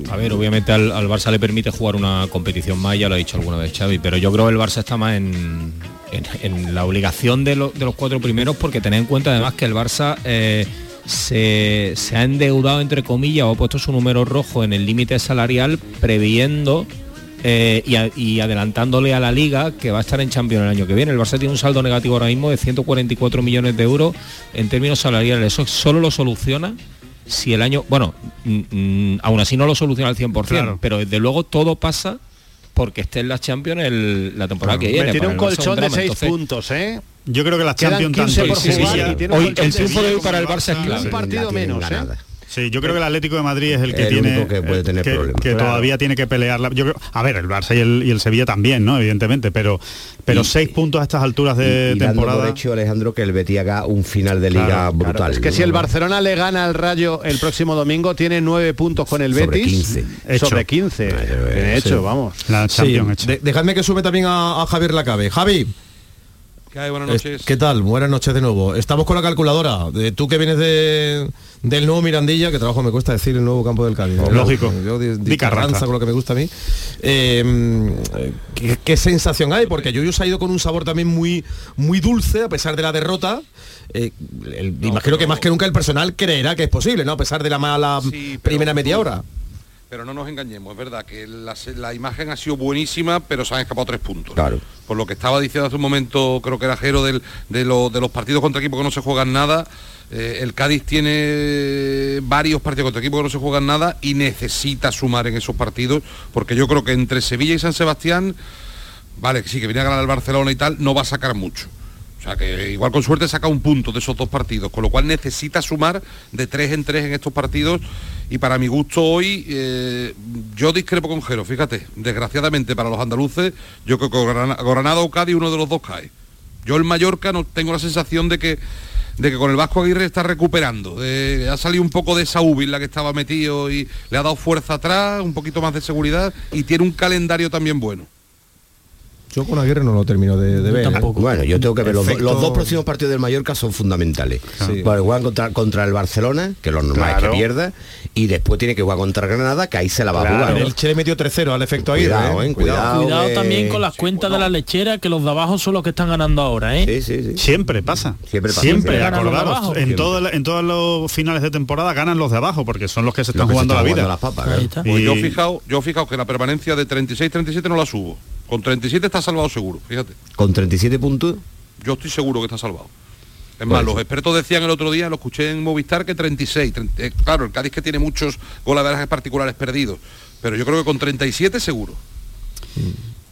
a ver, obviamente al, al Barça le permite jugar una competición más, ya lo ha dicho alguna vez Xavi, pero yo creo que el Barça está más en, en- en la obligación de, lo- de los cuatro primeros porque tened en cuenta además que el Barça eh, se, se ha endeudado entre comillas o ha puesto su número rojo en el límite salarial previendo eh, y, a- y adelantándole a la liga que va a estar en Champions el año que viene. El Barça tiene un saldo negativo ahora mismo de 144 millones de euros en términos salariales. Eso solo lo soluciona si el año, bueno, mm, mm, aún así no lo soluciona al 100%, Claro. pero desde luego todo pasa porque esté en la Champions el- la temporada que viene. Tiene un colchón de drama, seis entonces- puntos, ¿eh? Yo creo que las Champions 15 tanto Hoy el triunfo de hoy para el Barça es clave. un partido menos, ¿eh? Sí, yo creo que el Atlético de Madrid es el que El tiene único que puede eh, tener que, problemas. que Claro. todavía tiene que pelearla. Yo creo, a ver, el Barça y el, y el Sevilla también, ¿no? Evidentemente, pero pero Y- seis puntos a estas alturas de y dando por temporada. hecho Alejandro que el Betis haga un final de liga Claro, brutal. Es que ¿no? si el Barcelona le gana al Rayo el próximo domingo, tiene nueve puntos con el Sobre Betis. 15. Hecho. Sobre 15. Tiene hecho, sí. vamos. La Sí, Champions hecha. de- dejadme que sube también a, a Javier Lacabe. Javi, ¿Qué hay? Buenas es- noches. ¿qué tal? Buenas noches de nuevo. Estamos con la calculadora. De, tú que vienes de, del nuevo Mirandilla, que trabajo me cuesta decir el nuevo campo del Cádiz. ¿no? Lógico. Yo di, Carranza. Con lo que me gusta a mí. Eh, ¿qué, qué sensación hay? Porque Yuyu se ha ido con un sabor también muy, muy dulce a pesar de la derrota. Eh, el- imagino que más que nunca el personal creerá que es posible, ¿no? A pesar de la mala Sí, primera media hora. Pero no nos engañemos, es verdad que la, imagen ha sido buenísima, pero se han escapado tres puntos. Claro. Por lo que estaba diciendo hace un momento, creo que era Jero, del- de, lo- de los partidos contra equipos que no se juegan nada. eh, el Cádiz tiene varios partidos contra equipos que no se juegan nada y necesita sumar en esos partidos, porque yo creo que entre Sevilla y San Sebastián, vale, que sí, que viene a ganar el Barcelona y tal, no va a sacar mucho. O sea que igual con suerte saca un punto de esos dos partidos, con lo cual necesita sumar de tres en tres en estos partidos y para mi gusto hoy eh, yo discrepo con Jero, fíjate, desgraciadamente para los andaluces yo creo que Gran- Granada o Cádiz uno de los dos cae. Yo el Mallorca no tengo la sensación de que de que con el Vasco Aguirre está recuperando, de- ha salido un poco de esa UBI en la que estaba metido y le ha dado fuerza atrás, un poquito más de seguridad y tiene un calendario también bueno. Yo con Aguirre no lo termino de, de ver. ¿eh? Bueno, yo tengo que ver los, do- Efecto- los dos próximos partidos del Mallorca son fundamentales. Sí. Porque juegan contra, contra el Barcelona, que lo normal es que pierda, y después tiene que jugar contra Granada, que ahí se la va a jugar. El Che le metió 3-0 al efecto Aguirre. Cuidado, ¿eh? eh, cuidado. Cuidado que- también con las cuentas de la lechera, que los de abajo son los que están ganando ahora, ¿eh? Sí, sí, sí. Siempre pasa. Siempre pasa. Siempre, Siempre ganan los de acordaros, abajo. en, todo el- en todos los finales de temporada ganan los de abajo, porque son los que se están Los que se jugando la vida. jugando las papas, Ahí claro. está. Pues Y- yo he fijado, yo he fijado que la permanencia de 36-37 no la subo. Con 37 está salvado seguro, fíjate. Con 37 puntos, Yo estoy seguro que está salvado. Es más, los expertos decían el otro día, lo escuché en Movistar, que 36. 30 eh, claro, el Cádiz que tiene muchos golaverajes particulares perdidos. Pero yo creo que con 37 seguro.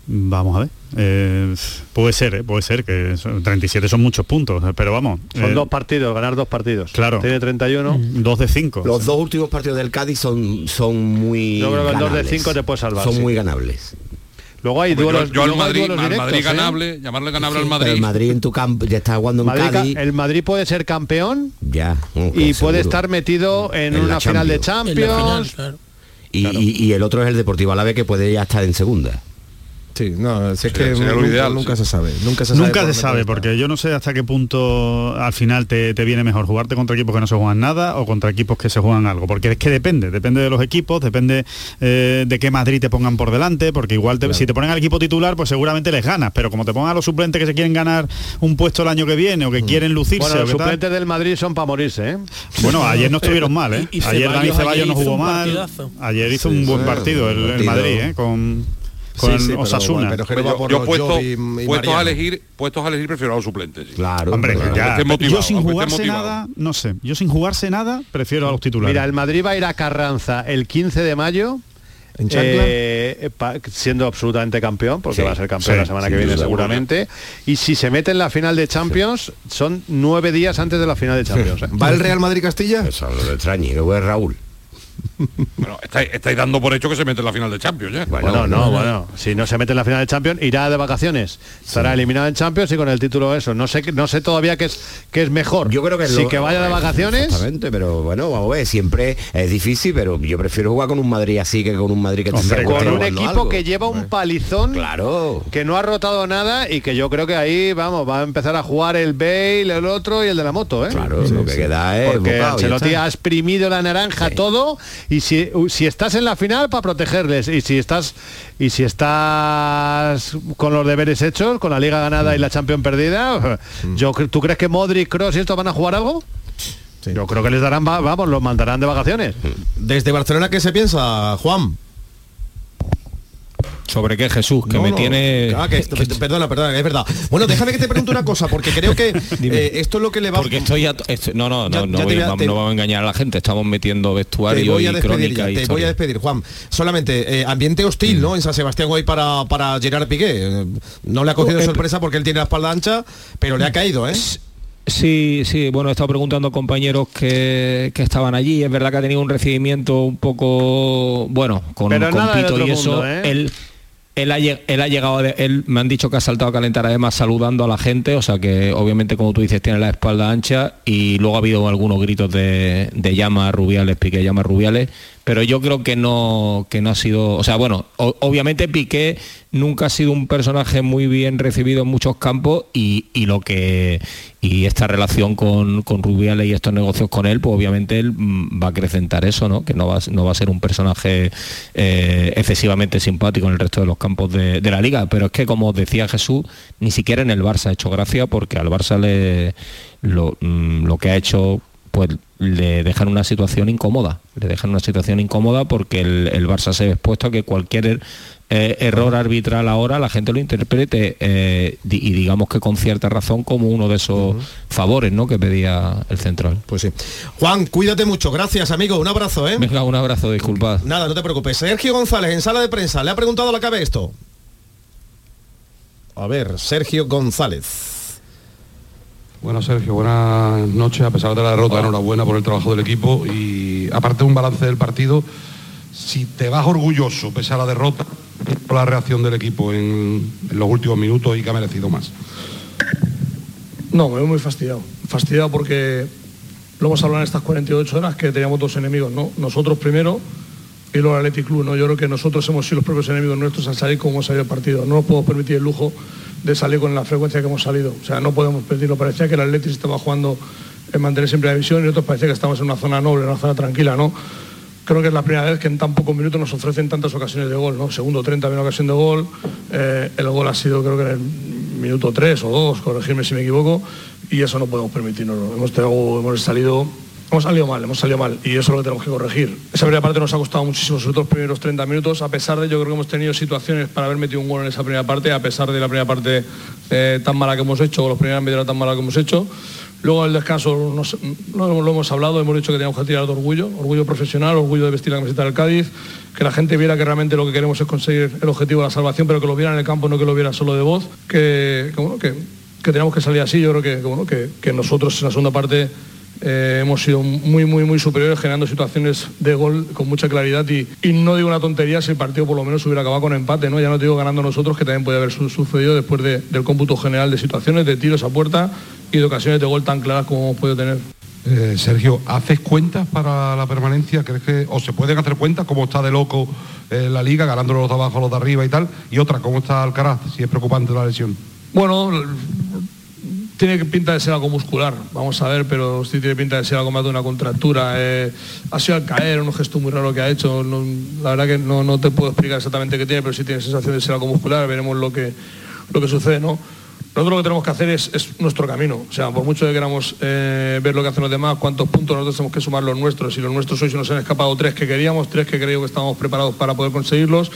Vamos a ver. Eh, puede ser, eh, puede ser, que son- 37 son muchos puntos, eh, pero vamos. Son eh, dos partidos, ganar dos partidos. Claro. Tiene 31. Dos de cinco. Los dos últimos partidos del Cádiz son, son muy Yo creo que el dos de cinco te puede salvar, Son sí. muy ganables. Luego hay yo- duelos, yo, al Madrid, duelos al directos, Madrid ¿eh? ganable, llamarle ganable al Pero Madrid. el Madrid en tu campo ya está jugando en Madrid ca- Cádiz. el Madrid puede ser campeón Ya. y puede seguro. estar metido en, una final de Champions. Y- y el otro es el Deportivo Alavés que puede ya estar en segunda. Sí, no, si es que nunca, ideal, nunca sí. se sabe. Nunca se sabe. Nunca por se sabe, porque yo no sé hasta qué punto al final te, te viene mejor jugarte contra equipos que no se juegan nada o contra equipos que se juegan algo. Porque es que depende, depende de los equipos, depende eh, de qué Madrid te pongan por delante, porque igual te- si te ponen al equipo titular, pues seguramente les ganas, pero como te pongan a los suplentes que se quieren ganar un puesto el año que viene o que quieren lucirse, Bueno, o los tal, suplentes del Madrid son para morirse, ¿eh? Bueno, ayer no estuvieron mal, ¿eh? Y- y ayer Dani Ceballos no jugó mal. Ayer hizo Sí, un buen partido el. Madrid, ¿eh? Con, con Sí, sí, pero Osasuna. bueno, pero que no va yo, yo puesto, y puestos a elegir, puestos a elegir prefiero a los suplentes. sí. Claro, Hombre, ya, esté motivado, yo sin jugarse nada, no sé, yo sin jugarse nada prefiero a los titulares. Mira, el Madrid va a ir a Carranza el 15 de mayo. Eh, pa- siendo absolutamente campeón, porque Sí, va a ser campeón sí, la semana que viene duda. seguramente. Y si se mete en la final de Champions, son nueve días antes de la final de Champions. ¿eh? ¿Va el Real Madrid Castilla? Eso lo extraño, que fue Raúl. Bueno, estáis, estáis dando por hecho que se mete en la final de Champions, ¿eh? Bueno, no, bueno, si no se mete en la final de Champions, irá de vacaciones. Estará eliminado en Champions y con el título eso. No sé, no sé todavía qué es, qué es mejor. Yo creo que es lo- que vaya de vacaciones. Exactamente, pero bueno, vamos a ver, siempre es difícil, pero yo prefiero jugar con un Madrid así que con un Madrid que Hombre, con un equipo algo. que lleva un palizón Claro. que no ha rotado nada y que yo creo que ahí vamos va a empezar a jugar el Bale el otro y el de la moto ¿eh? Claro, lo que queda es porque bocado, ya Ancelotti ha exprimido la naranja todo y si, si estás en la final para protegerles. Y si estás y si estás con los deberes hechos con la liga ganada y la Champions perdida yo cre- tú crees que Modric Cross y estos van a jugar algo yo creo que les darán va- vamos los mandarán de vacaciones. Desde Barcelona, ¿qué se piensa, Juan? ¿Sobre qué Jesús? Que No, me no. tiene... Ah, que- perdona, perdona, es verdad. Bueno, déjame que te pregunte una cosa, porque creo que eh, esto es lo que le va Porque estoy a- esto- no, no, Ya- no, no, ya te voy- a- vamos- te- no vamos a engañar a la gente, estamos metiendo Te vestuario voy y a despedir crónica ya, y te voy a historia. despedir, Juan. Solamente, eh, ambiente hostil, ¿no? En San Sebastián hoy para, para Gerard Piqué. No le ha cogido Eh, sorpresa porque él tiene la espalda ancha, pero le ha caído, ¿eh? Sí, sí, bueno, he estado preguntando a compañeros que, que estaban allí. Es verdad que ha tenido un recibimiento un poco, bueno, con, Pero con nada del pito otro y eso. mundo, ¿eh? Él, él, ha, llegado, él me han dicho que ha saltado a calentar además saludando a la gente, o sea que obviamente como tú dices tiene la espalda ancha y luego ha habido algunos gritos de, de llamas rubiales, Piqué llamas rubiales, pero yo creo que no, que no ha sido, o sea, bueno, obviamente Piqué nunca ha sido un personaje muy bien recibido en muchos campos y, lo que y esta relación con, con Rubiales y estos negocios con él, pues obviamente él mm, va a acrecentar eso, ¿no? Que no va, no va a ser un personaje eh, excesivamente simpático en el resto de los campos de, de la liga. Pero es que como decía Jesús, ni siquiera en el Barça ha hecho gracia porque al Barça le lo, mm, lo que ha hecho pues le dejan una situación incómoda, le dejan una situación incómoda porque el, el Barça se ve expuesto a que cualquier eh, error arbitral ahora la gente lo interprete eh, y digamos que con cierta razón como uno de esos favores ¿no? que pedía el central. Pues sí. Juan, cuídate mucho. Gracias, amigo. Un abrazo, ¿eh? Venga, un abrazo, disculpad. Nada, no te preocupes. Sergio González, en sala de prensa, le ha preguntado a la cabe esto. A ver, Sergio González. Bueno, Sergio, buenas noches. A pesar de la derrota, enhorabuena por el trabajo del equipo y aparte un balance del partido. Si te vas orgulloso, pese a la derrota, por la reacción del equipo en, en los últimos minutos y que ha merecido más. No, me veo muy fastidiado. Fastidiado porque lo hemos hablado en estas 48 horas que teníamos dos enemigos, ¿no? Nosotros primero y luego el Athletic Club, ¿no? Yo creo que nosotros hemos sido los propios enemigos nuestros al salir como hemos salido el partido. No nos podemos permitir el lujo de salir con la frecuencia que hemos salido. O sea, no podemos permitirlo. Parecía que el Athletic estaba jugando en mantener siempre la división y nosotros parecía que estamos en una zona noble, en una zona tranquila, ¿no? Creo que es la primera vez que en tan pocos minutos nos ofrecen tantas ocasiones de gol, ¿no? Segundo 30 había una ocasión de gol, eh, el gol ha sido creo que en el minuto 3 o 2, corregirme si me equivoco, y eso no podemos permitirnos. Hemos, hemos salido hemos salido mal, hemos salido mal, y eso es lo que tenemos que corregir. Esa primera parte nos ha costado muchísimo, sobre todo los primeros 30 minutos, a pesar de yo creo que hemos tenido situaciones para haber metido un gol en esa primera parte, a pesar de la primera parte eh, tan mala que hemos hecho, o la primera media hora tan mala que hemos hecho, Luego el descanso nos- lo, hemos hablado, hemos dicho que teníamos que tirar de orgullo, orgullo profesional, orgullo de vestir la camiseta del Cádiz, que la gente viera que realmente lo que queremos es conseguir el objetivo de la salvación, pero que lo viera en el campo, no que lo viera solo de voz, que, que, que, tenemos que salir así. Yo creo que nosotros en la segunda parte eh, hemos sido muy, muy, muy superiores generando situaciones de gol con mucha claridad y, y no digo una tontería si el partido por lo menos hubiera acabado con empate, ¿no? Ya no te digo ganando nosotros, que también puede haber su- sucedido después de- del cómputo general de situaciones, de tiros a puerta y de ocasiones de gol tan claras como hemos podido tener. Eh, Sergio, ¿haces cuentas para la permanencia? ¿Crees que o se pueden hacer cuentas cómo está de loco eh, la liga, ganando los de abajo, los de arriba y tal? Y otra, ¿cómo está Alcaraz? Si es preocupante la lesión. Bueno, tiene pinta de ser algo muscular, vamos a ver, pero sí tiene pinta de ser algo más de una contractura. Eh, ha sido al caer, un gesto muy raro que ha hecho. la verdad que no, te puedo explicar exactamente qué tiene, pero sí tiene sensación de ser algo muscular. Veremos lo que, lo que sucede, ¿no? Nosotros lo que tenemos que hacer es, es nuestro camino. O sea, por mucho que queramos eh, ver lo que hacen los demás, cuántos puntos nosotros tenemos que sumar los nuestros. Y los nuestros hoy se nos han escapado tres que queríamos, tres que creo que estábamos preparados para poder conseguirlos.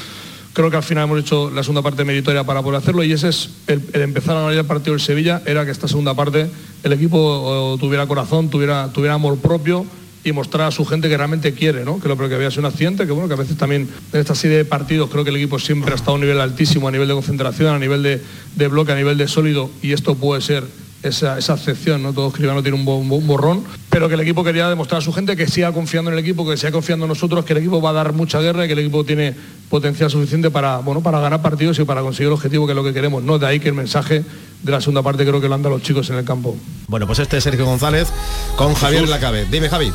Creo que al final hemos hecho la segunda parte meritoria para poder hacerlo y ese es el, empezar a analizar el partido del Sevilla, era que esta segunda parte el equipo oh, tuviera corazón, tuviera, tuviera amor propio y mostrar a su gente que realmente quiere, ¿no? que lo que había sido un accidente, que bueno, que a veces también en esta serie de partidos creo que el equipo siempre ha estado a un nivel altísimo, a nivel de concentración, a nivel de bloque, a nivel de sólido y esto puede ser esa, esa excepción, ¿no? Todo escribano tiene un, bo- un borrón, pero que el equipo quería demostrar a su gente que siga confiando en el equipo, que siga confiando en nosotros, que el equipo va a dar mucha guerra y que el equipo tiene potencial suficiente para, bueno, para ganar partidos y para conseguir el objetivo que es lo que queremos. No, de ahí que el mensaje de la segunda parte creo que lo han dado los chicos en el campo. Bueno, pues este es Sergio González con Javier Lacabe. Dime, Javi.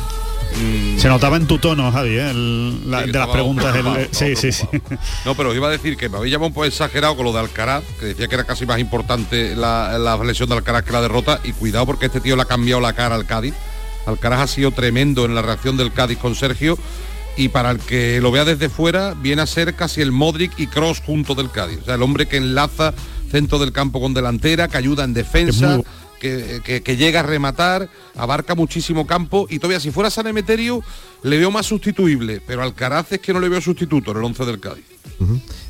Se notaba en tu tono, Javi, ¿eh? El- la- Sí, de las preguntas. el- sí, sí, sí. No, pero os iba a decir que me habéis llamado un poco exagerado con lo de Alcaraz, que decía que era casi más importante la, la lesión de Alcaraz que la derrota. Y cuidado porque este tío le ha cambiado la cara al Cádiz. Alcaraz ha sido tremendo en la reacción del Cádiz con Sergio. Y para el que lo vea desde fuera, viene a ser casi el Modric y Cross junto del Cádiz. O sea, el hombre que enlaza centro del campo con delantera, que ayuda en defensa, que, que- que llega a rematar, abarca muchísimo campo y todavía si fuera San Emeterio le veo más sustituible, pero Alcaraz es que no le veo sustituto en el 11 del Cádiz.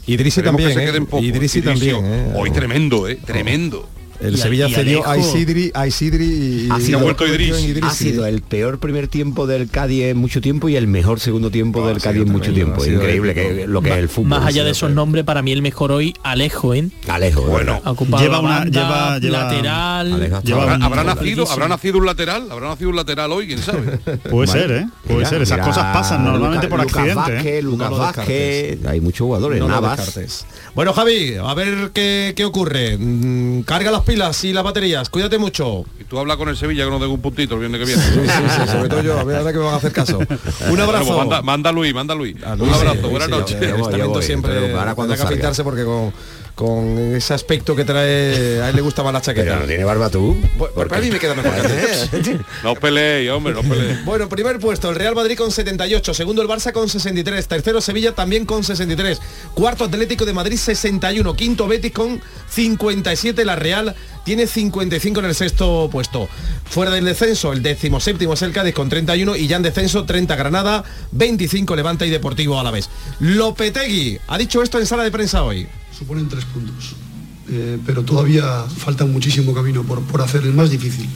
Idrisi Esperemos también, que se ¿eh? Idrisi también, ¿eh? Hoy tremendo, ¿eh? Tremendo. El Y Sevilla y cedió a Isidri, a Isidri y, Ha sido, Idrisi. ha sido el peor primer tiempo del Cádiz en mucho tiempo y el mejor segundo tiempo del Cádiz en mucho tiempo. Increíble que, lo que es el fútbol. Más allá de esos nombres, para mí el mejor hoy, Alejo, ¿eh? Alejo, bueno. Ha ocupado Lleva una- banda, lleva- lleva- lateral. Alejo, lleva ¿Habrá, un- habrá nacido, habrá nacido un lateral, habrá nacido un lateral hoy, quién sabe. Puede ser, ¿eh? Puede ser. Esas cosas pasan normalmente por Lucas accidente. Vázquez, ¿eh? Lucas No lo Vázquez, hay muchos jugadores, Navas. Bueno, Javi, a ver qué, qué ocurre. Mm, Carga las pilas y las baterías. Cuídate mucho. Y tú hablas con el Sevilla que nos den un puntito el viernes que viene. Sí, sí, sí, sobre todo yo. A ver, ahora que me van a hacer caso. Un Bueno, abrazo. pues manda, manda Luis, manda Luis. Ah, un Luis, abrazo, sí, buenas noches. voy, siempre para cuando que porque con, con ese aspecto que trae a él le gusta más la chaqueta. Pero no tiene barba tú. Bueno, para mí me queda mejor. No peleéis, hombre, no peleéis. Bueno, primer puesto el Real Madrid con 78, segundo el Barça con 63, tercero Sevilla también con 63, cuarto Atlético de Madrid 61, quinto Betis con 57, la Real tiene 55 en el sexto puesto. Fuera del descenso, el décimo séptimo es el Cádiz con 31 y ya en descenso 30 Granada, 25 Levante y Deportivo a la vez. Lopetegui ha dicho esto en sala de prensa hoy. Suponen tres puntos, Eh, pero todavía falta muchísimo camino por, por hacer el más difícil,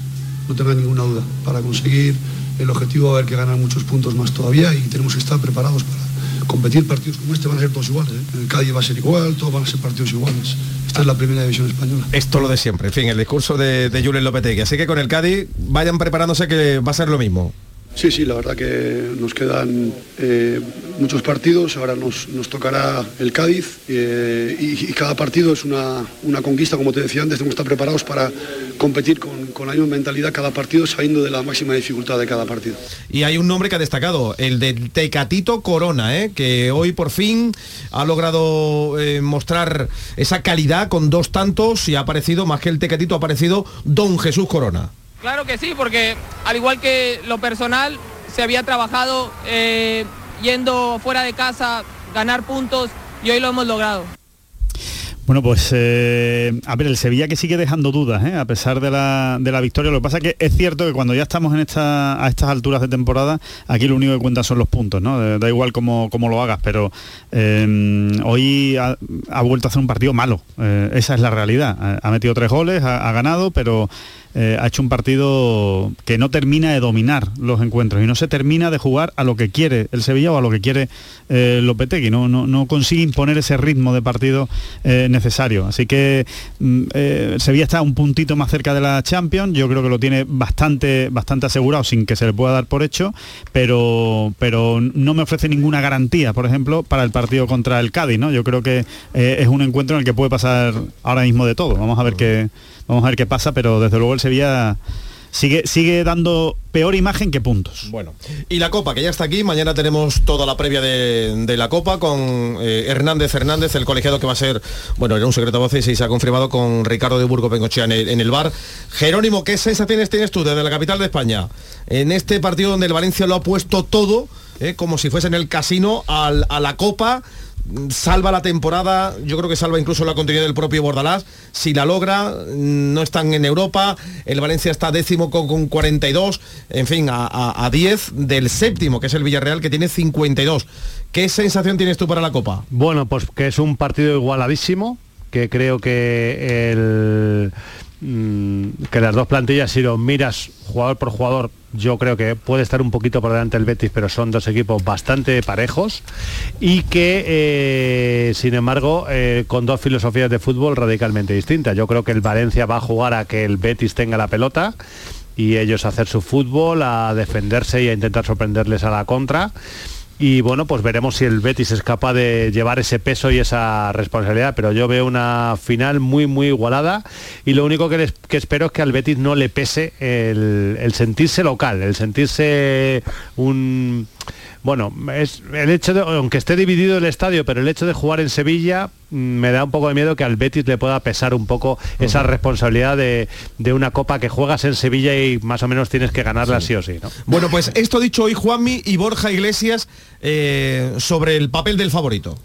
no tenga ninguna duda. Para conseguir el objetivo va a haber que ganar muchos puntos más todavía y tenemos que estar preparados para competir partidos como este, van a ser todos iguales. ¿eh? El Cádiz va a ser igual, todos van a ser partidos iguales. Esta es la primera división española. Esto lo de siempre, en fin, el discurso de, de Julen Lopetegui. Así que con el Cádiz vayan preparándose que va a ser lo mismo. Sí, sí, la verdad que nos quedan eh, muchos partidos, ahora nos, nos tocará el Cádiz eh, y, cada partido es una, una conquista, como te decía antes, tenemos que estar preparados para competir con, con la misma mentalidad cada partido, sabiendo de la máxima dificultad de cada partido. Y hay un nombre que ha destacado, el de Tecatito Corona, ¿eh? que hoy por fin ha logrado mostrar esa calidad con dos tantos y ha aparecido, más que el Tecatito, ha aparecido Don Jesús Corona. Claro que sí, porque al igual que lo personal, se había trabajado eh, yendo fuera de casa, ganar puntos y hoy lo hemos logrado. Bueno, pues eh, a ver, el Sevilla que sigue dejando dudas, ¿eh? a pesar de la, de la victoria. Lo que pasa es que es cierto que cuando ya estamos en esta, a estas alturas de temporada, aquí lo único que cuentan son los puntos, ¿no? Da igual cómo, cómo lo hagas, pero eh, hoy ha, vuelto a hacer un partido malo. Esa es la realidad. Ha, metido tres goles, ha ganado, pero eh, ha hecho un partido que no termina de dominar los encuentros y no se termina de jugar a lo que quiere el Sevilla o a lo que quiere eh, Lopetegui, no, no, no consigue imponer ese ritmo de partido eh, necesario. Así que mm, eh, Sevilla está un puntito más cerca de la Champions, yo creo que lo tiene bastante, bastante asegurado sin que se le pueda dar por hecho, pero, pero no me ofrece ninguna garantía, por ejemplo, para el partido contra el Cádiz, ¿no? Yo creo que es un encuentro en el que puede pasar ahora mismo de todo. Vamos a ver qué, vamos a ver qué pasa, pero desde luego el Sevilla sigue, sigue dando peor imagen que puntos. Bueno, y la Copa, que ya está aquí, mañana tenemos toda la previa de, de la Copa con eh, Hernández Hernández, el colegiado que va a ser, bueno, era un secreto voces y se ha confirmado con Ricardo de Burgos Bengochea en el, en el bar. Jerónimo, ¿qué sensaciones tienes tú desde la capital de España? En este partido donde el Valencia lo ha puesto todo, eh, como si fuese en el casino, al- a la Copa, salva la temporada, yo creo que salva incluso la continuidad del propio Bordalás, si la logra, no están en Europa, el Valencia está décimo con, con 42, en fin, a, a- a 10 del séptimo, que es el Villarreal, que tiene 52. ¿Qué sensación tienes tú para la Copa? Bueno, pues que es un partido igualadísimo, que creo que el mm, que las dos plantillas, si lo miras jugador por jugador, yo creo que puede estar un poquito por delante el Betis, pero son dos equipos bastante parejos y que, eh, sin embargo, eh, con dos filosofías de fútbol radicalmente distintas. Yo creo que el Valencia va a jugar a que el Betis tenga la pelota y ellos a hacer su fútbol, a defenderse y a intentar sorprenderles a la contra. Y bueno, pues veremos si el Betis es capaz de llevar ese peso y esa responsabilidad, pero yo veo una final muy, muy igualada. Y lo único que, les- que espero es que al Betis no le pese el, el sentirse local, el sentirse un... Bueno, es el hecho de, aunque esté dividido el estadio, pero el hecho de jugar en Sevilla mm, me da un poco de miedo que al Betis le pueda pesar un poco esa responsabilidad de, de una copa que juegas en Sevilla y más o menos tienes que ganarla sí, o sí, ¿no? Bueno, pues esto dicho hoy Juanmi y Borja Iglesias eh, sobre el papel del favorito.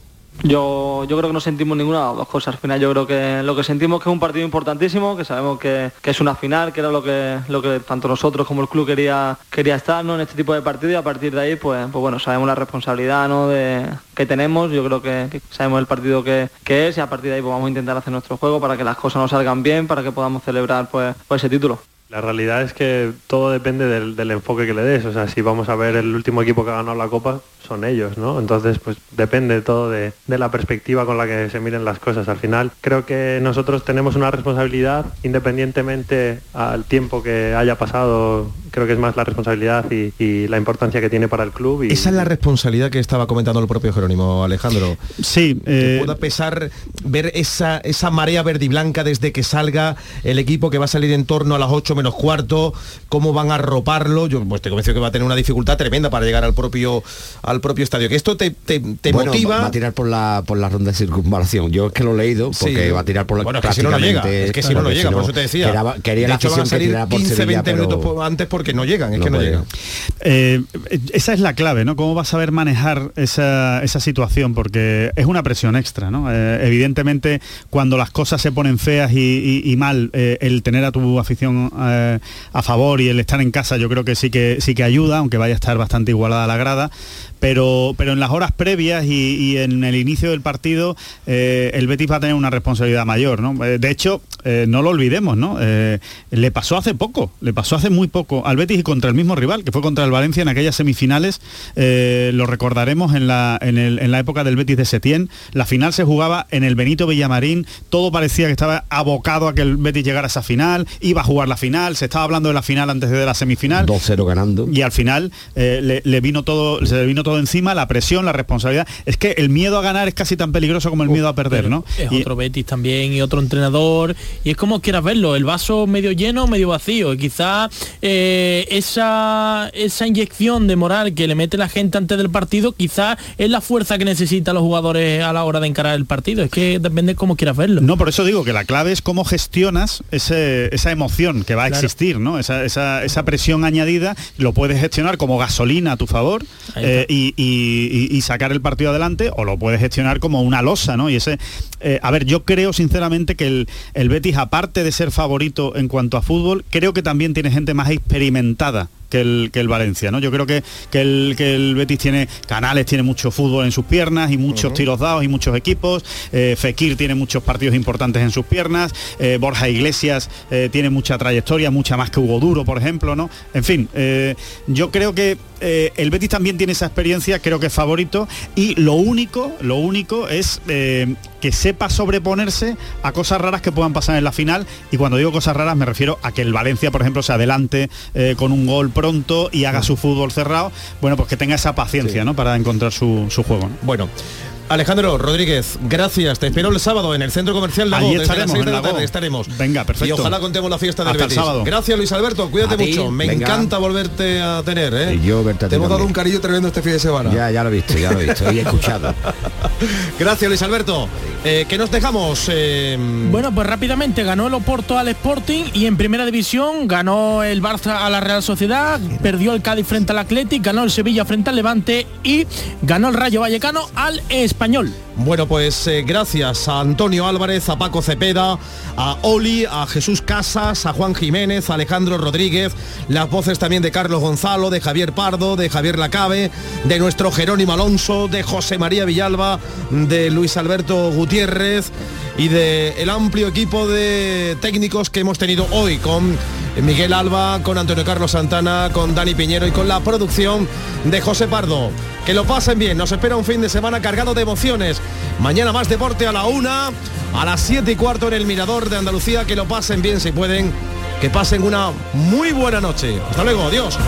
Yo, yo creo que no sentimos ninguna de las dos cosas. Al final yo creo que lo que sentimos que es un partido importantísimo, que sabemos que, que es una final, que era lo que, lo que tanto nosotros como el club quería, quería estar ¿no? en este tipo de partido y a partir de ahí pues, pues bueno, sabemos la responsabilidad ¿no? de, que tenemos, yo creo que, que sabemos el partido que, que es y a partir de ahí pues vamos a intentar hacer nuestro juego para que las cosas nos salgan bien, para que podamos celebrar pues, pues ese título. La realidad es que todo depende del, enfoque que le des. O sea, si vamos a ver el último equipo que ha ganado la Copa, son ellos, ¿no? Entonces, pues depende todo de, de la perspectiva con la que se miren las cosas. Al final, creo que nosotros tenemos una responsabilidad, independientemente al tiempo que haya pasado, creo que es más la responsabilidad y, y la importancia que tiene para el club. Y, Esa es la responsabilidad que estaba comentando el propio Jerónimo Alejandro. Sí, que eh, pueda pesar ver esa, esa marea verde y blanca desde que salga el equipo que va a salir en torno a las 8 menos cuarto, cómo van a arroparlo. Yo pues, te convenzo que va a tener una dificultad tremenda para llegar al propio al propio estadio. Que esto te, te, te Bueno, motiva. va a tirar por la por la ronda de circunvalación. Yo es que lo he leído porque Sí. va a tirar por la Bueno, es que si no, no llega. Es que si no, no porque llega, por eso te decía. Quería, quería de la hecho, van a afición que salir tirara por 15, Sevilla, 20 pero minutos antes porque no llegan, es no que no puede. llegan. Eh, esa es la clave, ¿no? ¿Cómo vas a saber manejar esa, esa situación? Porque es una presión extra, ¿no? Eh, evidentemente, cuando las cosas se ponen feas y, mal, eh, el tener a tu afición a favor y el estar en casa, yo creo que sí que sí que ayuda, aunque vaya a estar bastante igualada la grada. Pero, pero en las horas previas y, en el inicio del partido, el Betis va a tener una responsabilidad mayor, ¿no? De hecho, no lo olvidemos, ¿no? Le pasó hace poco, le pasó hace muy poco al Betis y contra el mismo rival, que fue contra el Valencia en aquellas semifinales. eh, lo recordaremos en la, en, el- en la época del Betis de Setién. La final se jugaba en el Benito Villamarín. Todo parecía que estaba abocado a que el Betis llegara a esa final. Iba a jugar la final. Se estaba hablando de la final antes de la semifinal. 2-0 ganando. Y al final eh, le, le vino todo, se le vino todo encima, la presión, la responsabilidad. Es que el miedo a ganar es casi tan peligroso como el miedo a perder, ¿no? Es Y- otro Betis también y otro entrenador. Y es como quieras verlo, el vaso medio lleno, medio vacío. Y quizá eh, esa, esa inyección de moral que le mete la gente antes del partido, quizá es la fuerza que necesitan los jugadores a la hora de encarar el partido. Es que depende cómo quieras verlo. No, por eso digo que la clave es cómo gestionas ese- esa emoción que va a Claro. existir, ¿no? Esa, esa- esa presión añadida lo puedes gestionar como gasolina a tu favor eh, y- y- y sacar el partido adelante o lo puedes gestionar como una losa, ¿no? Y ese, eh, a ver, yo creo sinceramente que el, el Betis, aparte de ser favorito en cuanto a fútbol, creo que también tiene gente más experimentada que el, que el Valencia, ¿no? Yo creo que, que, el, que el Betis tiene canales, tiene mucho fútbol en sus piernas y muchos tiros dados y muchos equipos. Eh, Fekir tiene muchos partidos importantes en sus piernas. eh, Borja Iglesias eh, tiene mucha trayectoria, mucha más que Hugo Duro, por ejemplo, ¿no? En fin, yo creo que el Betis también tiene esa experiencia, creo que es favorito y lo único, lo único es que sepa sobreponerse a cosas raras que puedan pasar en la final y cuando digo cosas raras me refiero a que el Valencia, por ejemplo, se adelante eh, con un gol pronto y haga su fútbol cerrado, bueno, pues que tenga esa paciencia, ¿no? Para encontrar su, su juego. ¿no? Bueno. Alejandro Rodríguez, gracias. Te espero el sábado en el Centro Comercial Lago. Allí desde las estaremos, seis de en la tarde estaremos. Venga, perfecto. Y ojalá contemos la fiesta del Hasta el sábado. Gracias Luis Alberto, cuídate A ti, mucho. Me venga. encanta volverte a tener, ¿eh? Y yo verte a ti Te hemos dado un cariño tremendo este fin de semana. Ya, ya lo he visto, ya lo he visto y he escuchado. Gracias Luis Alberto. Eh, ¿Qué nos dejamos? Eh, Bueno, pues rápidamente ganó el Oporto al Sporting y en primera división ganó el Barça a la Real Sociedad, perdió el Cádiz frente al Athletic, ganó el Sevilla frente al Levante y ganó el Rayo Vallecano al Español. Bueno, pues eh, gracias a Antonio Álvarez, a Paco Cepeda, a Oli, a Jesús Casas, a Juan Jiménez, a Alejandro Rodríguez, las voces también de Carlos Gonzalo, de Javier Pardo, de Javier Lacabe, de nuestro Jerónimo Alonso, de José María Villalba, de Luis Alberto Gutiérrez y de el amplio equipo de técnicos que hemos tenido hoy con Miguel Alba, con Antonio Carlos Santana, con Dani Piñero y con la producción de José Pardo. Que lo pasen bien, nos espera un fin de semana cargado de emociones. Mañana más deporte a la una, a las siete y cuarto en el Mirador de Andalucía. Que lo pasen bien si pueden, que pasen una muy buena noche. Hasta luego, adiós.